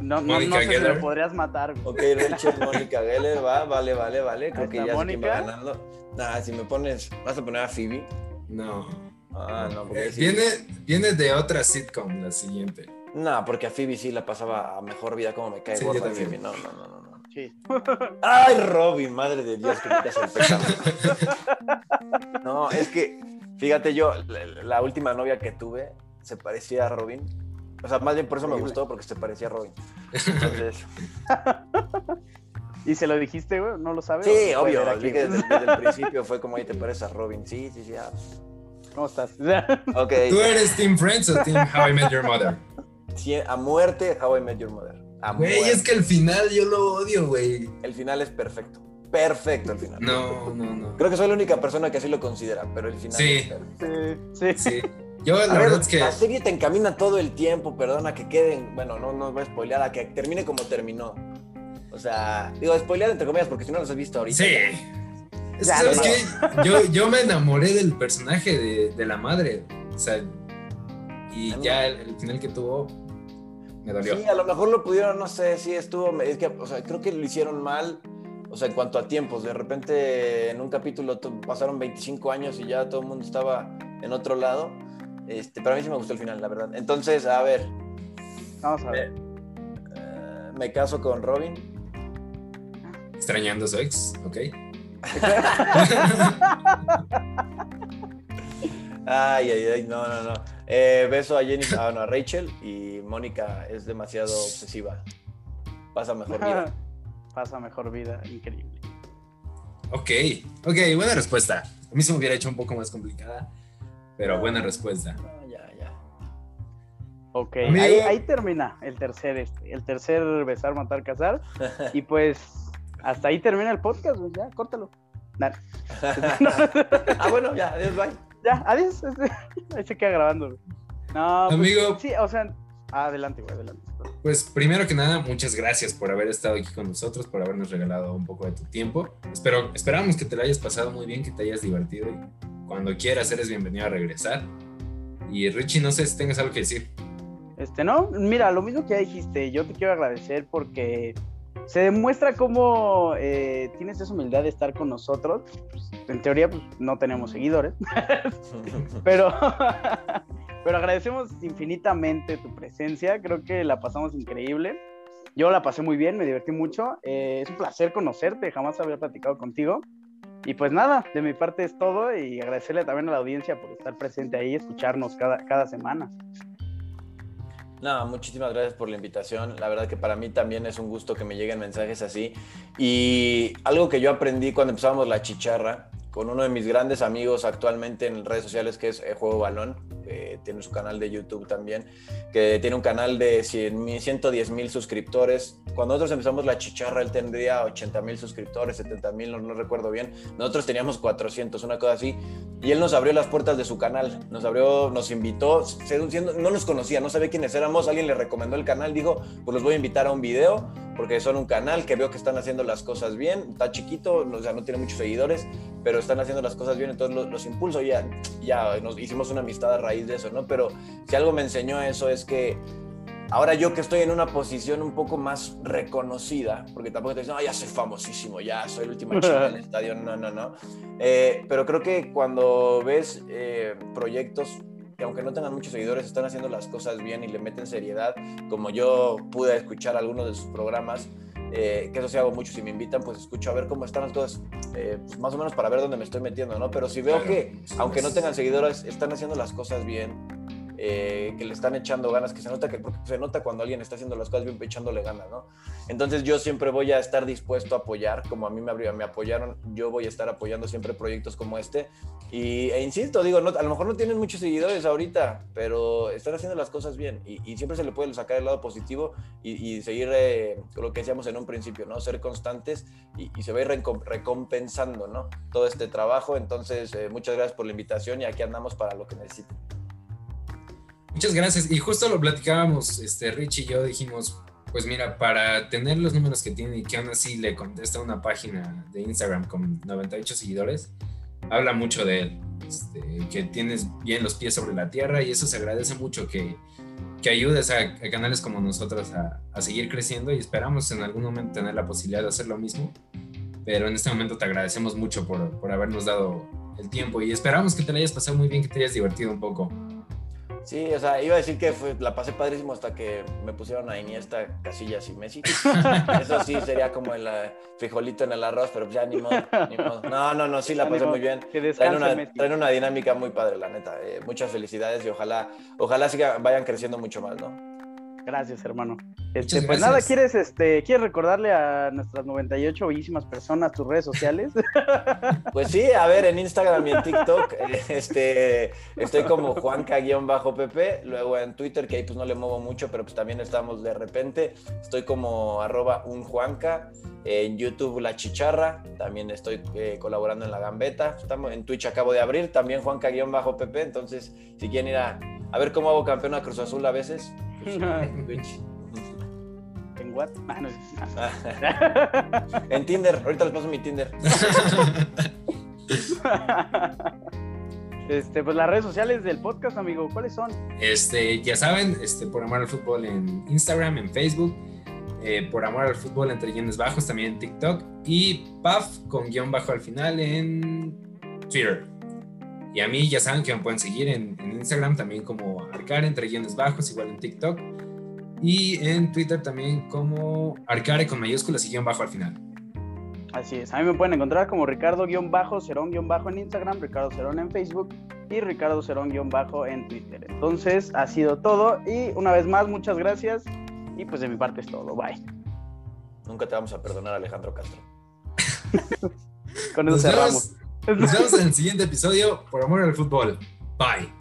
S2: no, no, no sé si lo podrías matar.
S3: Ok, Rachel, Mónica Geller, va, vale, vale, vale. Creo que ya Mónica? va ganando. Nah, si me pones, ¿vas a poner a Phoebe?
S1: No.
S3: Ah, no, porque
S1: Eh,
S3: sí.
S1: viene, viene de otra sitcom, la siguiente.
S3: No, porque a Phoebe sí la pasaba a mejor vida, como me cae
S1: Sí,
S3: gorda. Phoebe. No, no, no, no, no.
S2: Sí.
S3: Ay, Robin, madre de Dios, que quitas el pecado. No, es que, fíjate, yo, la, la última novia que tuve se parecía a Robin. O sea, más bien por eso me gustó, porque se parecía a Robin. Entonces,
S2: ¿Y se lo dijiste, güey? ¿No lo sabes?
S3: sí,
S2: ¿O se puede
S3: obvio, que desde, desde el principio fue como ahí te pareces a Robin. Sí, sí, sí. ah.
S2: ¿Cómo estás?
S3: Ok,
S1: ¿Tú eres Team Friends o Team How I Met Your Mother?
S3: Sí, a muerte, How I Met Your Mother.
S1: Güey, es que el final yo lo odio, güey.
S3: El final es perfecto. Perfecto el final.
S1: No, no, no.
S3: Creo que soy la única persona que así lo considera, pero el final
S1: Sí.
S3: es perfecto.
S2: Sí, sí.
S1: Sí. Yo la
S3: A ver,
S1: verdad es que.
S3: La serie te encamina todo el tiempo, perdona, que queden, bueno, no nos voy a spoilear, a que termine como terminó. O sea, digo, spoilear entre comillas, porque si no los has visto ahorita.
S1: Sí. Es
S2: Ya,
S1: ¿sabes
S2: no.
S1: qué? Yo, yo me enamoré del personaje de, de la madre. O sea, y
S3: A
S1: ya el, el final que tuvo me dolió.
S3: Sí, a lo mejor lo pudieron, no sé, sí estuvo, es que, o sea, creo que lo hicieron mal, o sea, en cuanto a tiempos, de repente en un capítulo pasaron 25 años y ya todo el mundo estaba en otro lado, este, pero a mí sí me gustó el final, la verdad. Entonces, a ver,
S2: Vamos a ver.
S3: eh, me caso con Robin.
S1: Extrañando a su ex, ¿ok?
S3: Ay, ay, ay, no, no, no. Eh, beso a Jenny, ah, no, a Rachel y Mónica es demasiado obsesiva. Pasa mejor vida.
S2: Pasa mejor vida, increíble.
S1: Ok, ok, buena respuesta. A mí se me hubiera hecho un poco más complicada, pero buena respuesta.
S3: Ah, ya, ya.
S2: Ok,
S1: Amigo.
S2: ahí, ahí termina el tercer, este, el tercer besar, matar, casar. Y pues hasta ahí termina el podcast, güey, ya, córtalo. Nah.
S3: ah, bueno, ya, adiós, bye.
S2: ya, adiós. Ahí se queda grabando. güey. No, pues,
S1: Amigo.
S2: Sí, o sea, adelante, güey, adelante.
S1: Pues primero que nada, muchas gracias por haber estado aquí con nosotros, por habernos regalado un poco de tu tiempo. Espero, esperamos que te lo hayas pasado muy bien, que te hayas divertido y cuando quieras eres bienvenido a regresar. Y Richie, no sé si tengas algo que decir.
S2: Este, no, mira, lo mismo que ya dijiste, yo te quiero agradecer porque se demuestra cómo eh, tienes esa humildad de estar con nosotros. Pues, en teoría, pues no tenemos seguidores, pero, pero agradecemos infinitamente tu presencia. Creo que la pasamos increíble. Yo la pasé muy bien, me divertí mucho. Eh, es un placer conocerte, jamás había platicado contigo. Y pues nada, de mi parte es todo y agradecerle también a la audiencia por estar presente ahí y escucharnos cada, cada semana.
S3: No, muchísimas gracias por la invitación. La verdad que para mí también es un gusto que me lleguen mensajes así. Y algo que yo aprendí cuando empezamos la chicharra, con uno de mis grandes amigos actualmente en redes sociales, que es eh, Juego Balón, eh, tiene su canal de YouTube también, que tiene un canal de 100, mil- 110 mil suscriptores. Cuando nosotros empezamos la chicharra, él tendría 80 mil suscriptores, 70 mil, no, no recuerdo bien. Nosotros teníamos 400, una cosa así. Y él nos abrió las puertas de su canal, nos abrió, nos invitó, no nos conocía, no sabía quiénes éramos, alguien le recomendó el canal, dijo, pues los voy a invitar a un video, porque son un canal que veo que están haciendo las cosas bien, está chiquito, o sea, no tiene muchos seguidores, pero están haciendo las cosas bien, entonces los, los impulso, ya, ya nos hicimos una amistad a raíz de eso, ¿no? Pero si algo me enseñó eso es que ahora yo que estoy en una posición un poco más reconocida, porque tampoco te dicen, no, ya soy famosísimo, ya soy el último chico del estadio, no, no, no. Eh, pero creo que cuando ves eh, proyectos que aunque no tengan muchos seguidores, están haciendo las cosas bien y le meten seriedad, como yo pude escuchar algunos de sus programas, eh, que eso sí hago mucho, si me invitan, pues escucho a ver cómo están. Las cosas, eh, pues más o menos para ver dónde me estoy metiendo, ¿no? Pero si veo
S1: Claro,
S3: que, aunque no tengan seguidores, están haciendo las cosas bien, eh, que le están echando ganas, que se nota que se nota cuando alguien está haciendo las cosas bien echándole ganas, ¿no? Entonces yo siempre voy a estar dispuesto a apoyar, como a mí me, me apoyaron, yo voy a estar apoyando siempre proyectos como este. Y, e insisto, digo, no, a lo mejor no tienen muchos seguidores ahorita, pero están haciendo las cosas bien y, siempre se le puede sacar el lado positivo y, seguir eh, lo que decíamos en un principio, ¿no? Ser constantes y, se va a ir recom- recompensando, ¿no? Todo este trabajo. Entonces, eh, muchas gracias por la invitación y aquí andamos para lo que necesiten.
S1: Muchas gracias. Y justo lo platicábamos, este, Rich y yo dijimos, pues mira, para tener los números que tiene y que aún así le contesta una página de Instagram con 98 seguidores, habla mucho de él, este, que tienes bien los pies sobre la tierra y eso se agradece mucho que, que ayudes a, canales como nosotros a, a seguir creciendo y esperamos en algún momento tener la posibilidad de hacer lo mismo. Pero en este momento te agradecemos mucho por, por habernos dado el tiempo y esperamos que te la hayas pasado muy bien, que te hayas divertido un poco.
S3: Sí, o sea, iba a decir que fue, la pasé padrísimo hasta que me pusieron a Iniesta, Casillas y Messi. Eso sí sería como el eh, frijolito en el arroz, pero ya ni modo, ni modo. No, no, no, sí la pasé muy bien. Traen una, una, dinámica muy padre, la neta. Eh, muchas felicidades y ojalá, ojalá siga, vayan creciendo mucho más, ¿no?
S2: Gracias, hermano. Este, pues nada, ¿quieres, este, ¿quieres recordarle a nuestras 98 bellísimas personas tus redes sociales?
S3: Pues sí, a ver, en Instagram y en TikTok eh, este, estoy como Juanca-PP, luego en Twitter, que ahí pues no le muevo mucho, pero pues también estamos de repente, estoy como arroba un Juanca, en YouTube La Chicharra, también estoy eh, colaborando en La Gambeta, estamos en Twitch acabo de abrir, también Juanca-PP, entonces si quieren ir a, a ver cómo hago campeón a Cruz Azul a veces,
S2: ¿En what?
S3: en Tinder, ahorita les paso mi Tinder.
S2: Este, pues las redes sociales del podcast, amigo, ¿cuáles son?
S1: Este, ya saben, este, por amor al fútbol en Instagram, en Facebook, eh, por amor al fútbol entre guiones bajos, también en TikTok, y PAF con guion bajo al final en Twitter. Y a mí ya saben que me pueden seguir en, Instagram también como Arcare entre guiones bajos, igual en TikTok. Y en Twitter también como Arcare con mayúsculas y guion bajo al final.
S2: Así es, a mí me pueden encontrar como Ricardo-Cerón-Bajo en Instagram, Ricardo Cerón en Facebook y Ricardo Cerón-Bajo en Twitter. Entonces, ha sido todo y una vez más, muchas gracias y pues de mi parte es todo. Bye.
S3: Nunca te vamos a perdonar, Alejandro Castro.
S2: Con eso cerramos.
S1: Nos vemos en el siguiente episodio por amor al fútbol. Bye.